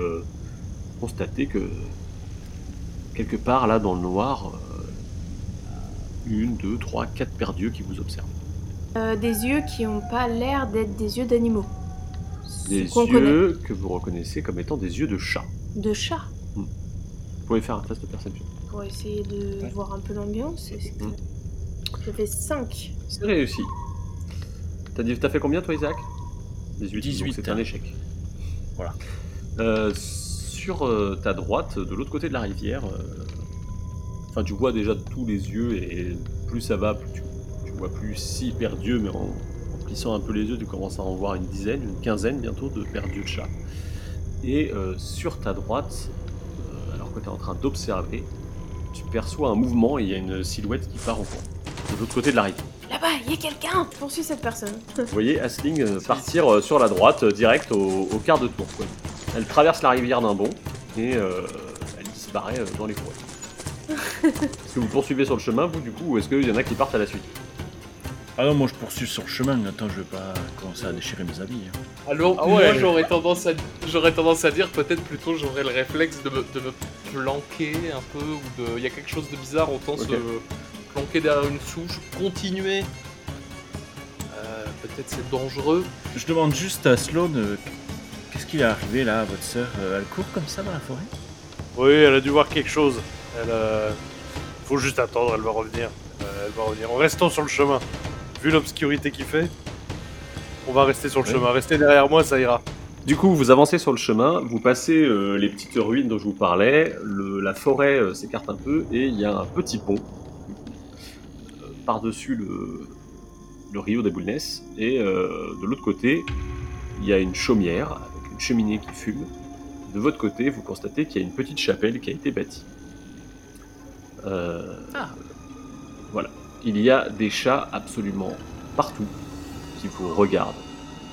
constatez que quelque part là dans le noir, euh, une, deux, trois, quatre paires d'yeux qui vous observent. Euh, des yeux qui ont pas l'air d'être des yeux d'animaux. Des connaît. yeux que vous reconnaissez comme étant des yeux de chat. De chat. Vous pouvez faire un test de perception. Pour essayer de Ouais. voir un peu l'ambiance. Est-ce que- Mm. Ça fait 5. C'est réussi. T'as dit, t'as fait combien toi Isaac? 18. 18. donc C'est un échec. Voilà. Euh, sur euh, ta droite, de l'autre côté de la rivière, euh, enfin tu vois déjà tous les yeux et plus ça va, plus tu, tu vois plus six d'yeux, mais en, en plissant un peu les yeux, tu commences à en voir une dizaine, une quinzaine bientôt de d'yeux de chat. Et euh, sur ta droite, alors que tu es en train d'observer, tu perçois un mouvement et il y a une silhouette qui part au coin. De l'autre côté de la rivière. Là-bas, il y a quelqu'un Poursuis cette personne. Vous voyez Asling partir sur la droite, direct au, au quart de tour. quoi. Elle traverse la rivière d'un bond et euh, elle disparaît euh, dans les forêts. [LAUGHS] est-ce que vous poursuivez sur le chemin, vous, du coup, ou est-ce qu'il y en a qui partent à la suite? Ah non, moi je poursuis sur le chemin. Attends, je vais pas commencer à déchirer mes habits. hein. Alors, Ah moi ouais. j'aurais tendance, à... j'aurais tendance à dire peut-être plutôt j'aurais le réflexe de me, de me planquer un peu, ou de. Il y a quelque chose de bizarre, autant Ok. se planquer derrière une souche, continuer. Euh, peut-être c'est dangereux. Je demande juste à Sloan, euh, Qu'est-ce qui est arrivé là, à votre sœur? Euh, Elle court comme ça dans la forêt? Oui, elle a dû voir quelque chose. Elle euh, faut juste attendre, elle va revenir. Euh, elle va revenir. En restant sur le chemin. Vu l'obscurité qu'il fait, on va rester sur le chemin. Restez derrière moi, ça ira. Du coup, vous avancez sur le chemin, vous passez euh, les petites ruines dont je vous parlais, le- la forêt euh, s'écarte un peu et il y a un petit pont euh, par-dessus le, le Rio des Bulnes. Et euh, de l'autre côté, il y a une chaumière cheminée qui fume. De votre côté, vous constatez qu'il y a une petite chapelle qui a été bâtie. Euh, Ah. Voilà. Il y a des chats absolument partout qui vous regardent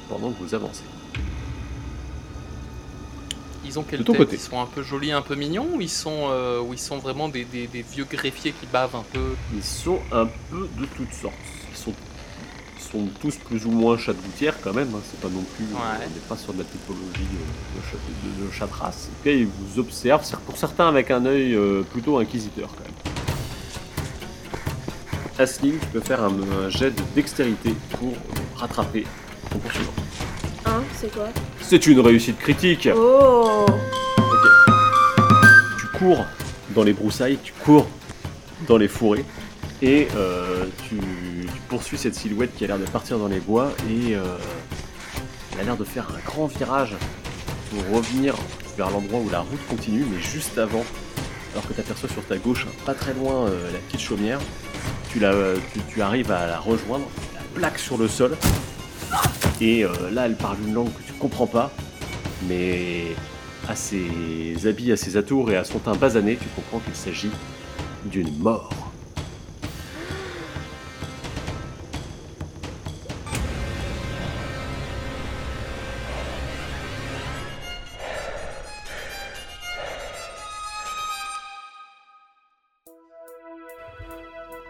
pendant que vous avancez. Ils ont quelle De ton tête côté. Ils sont un peu jolis, un peu mignons ou ils sont, euh, ou ils sont vraiment des, des- des vieux greffiers qui bavent un peu? Ils sont un peu de toutes sortes. Ils sont, ils sont tous plus ou moins chats de gouttière quand même. hein. C'est pas non plus. Ouais. On n'est pas sur de la typologie euh, de, chat de, de chat de race. En tout cas, ils vous observent. c'est Pour certains, avec un œil euh, plutôt inquisiteur quand même. Asling, tu peux faire un, un jet de dextérité pour rattraper ton poursuivant. Hein, c'est quoi? C'est une réussite critique. Oh tu cours dans les broussailles, tu cours dans les fourrés, et euh, tu, tu poursuis cette silhouette qui a l'air de partir dans les bois, et euh, elle a l'air de faire un grand virage pour revenir vers l'endroit où la route continue, mais juste avant, alors que tu aperçois sur ta gauche, hein, pas très loin, euh, la petite chaumière, tu, arrives à la rejoindre, la plaque sur le sol, et euh, là elle parle une langue que tu comprends pas, mais à ses habits, à ses atours et à son teint basané, tu comprends qu'il s'agit d'une mort.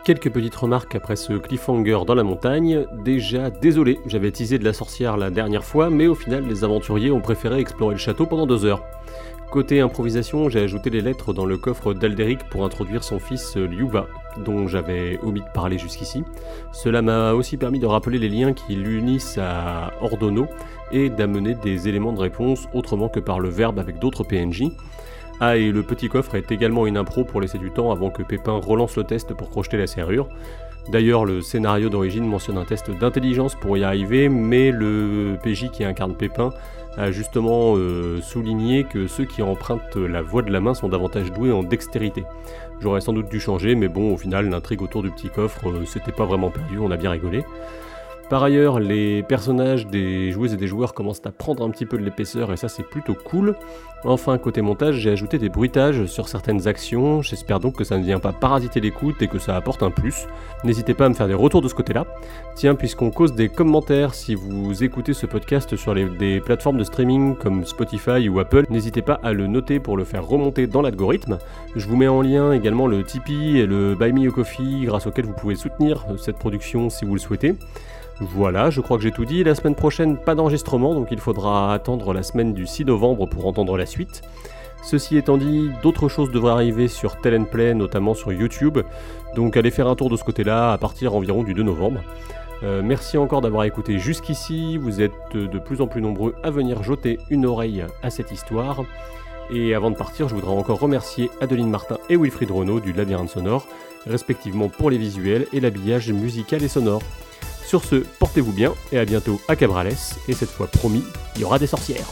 Quelques petites remarques après ce cliffhanger dans la montagne. Déjà, désolé, j'avais teasé de la sorcière la dernière fois, mais au final, les aventuriers ont préféré explorer le château pendant deux heures. Côté improvisation, j'ai ajouté les lettres dans le coffre d'Alderic pour introduire son fils euh, Liuva, dont j'avais omis de parler jusqu'ici. Cela m'a aussi permis de rappeler les liens qui l'unissent à Ordono et d'amener des éléments de réponse autrement que par le verbe avec d'autres PNJ. Ah, et le petit coffre est également une impro pour laisser du temps avant que Pépin relance le test pour crocheter la serrure. D'ailleurs, le scénario d'origine mentionne un test d'intelligence pour y arriver, mais le PJ qui incarne Pépin a justement euh, souligné que ceux qui empruntent la voie de la main sont davantage doués en dextérité. J'aurais sans doute dû changer, mais bon, au final, l'intrigue autour du petit coffre, euh, c'était pas vraiment perdu, on a bien rigolé. Par ailleurs, les personnages des joueuses et des joueurs commencent à prendre un petit peu de l'épaisseur et ça c'est plutôt cool. Enfin, côté montage, j'ai ajouté des bruitages sur certaines actions, j'espère donc que ça ne vient pas parasiter l'écoute et que ça apporte un plus. N'hésitez pas à me faire des retours de ce côté-là. Tiens, puisqu'on cause des commentaires, si vous écoutez ce podcast sur des plateformes de streaming comme Spotify ou Apple, n'hésitez pas à le noter pour le faire remonter dans l'algorithme. Je vous mets en lien également le Tipeee et le Buy Me a Coffee grâce auquel vous pouvez soutenir cette production si vous le souhaitez. Voilà, je crois que j'ai tout dit. La semaine prochaine, pas d'enregistrement, donc il faudra attendre la semaine du 6 novembre pour entendre la suite. Ceci étant dit, d'autres choses devraient arriver sur Tell Play, notamment sur YouTube, donc allez faire un tour de ce côté-là à partir environ du 2 novembre. Euh, merci encore d'avoir écouté jusqu'ici, vous êtes de plus en plus nombreux à venir jeter une oreille à cette histoire. Et avant de partir, je voudrais encore remercier Adeline Martin et Wilfried Renaud du Labyrinthe Sonore, respectivement pour les visuels et l'habillage musical et sonore. Sur ce, portez-vous bien et à bientôt à Cabrales, et cette fois promis, il y aura des sorcières.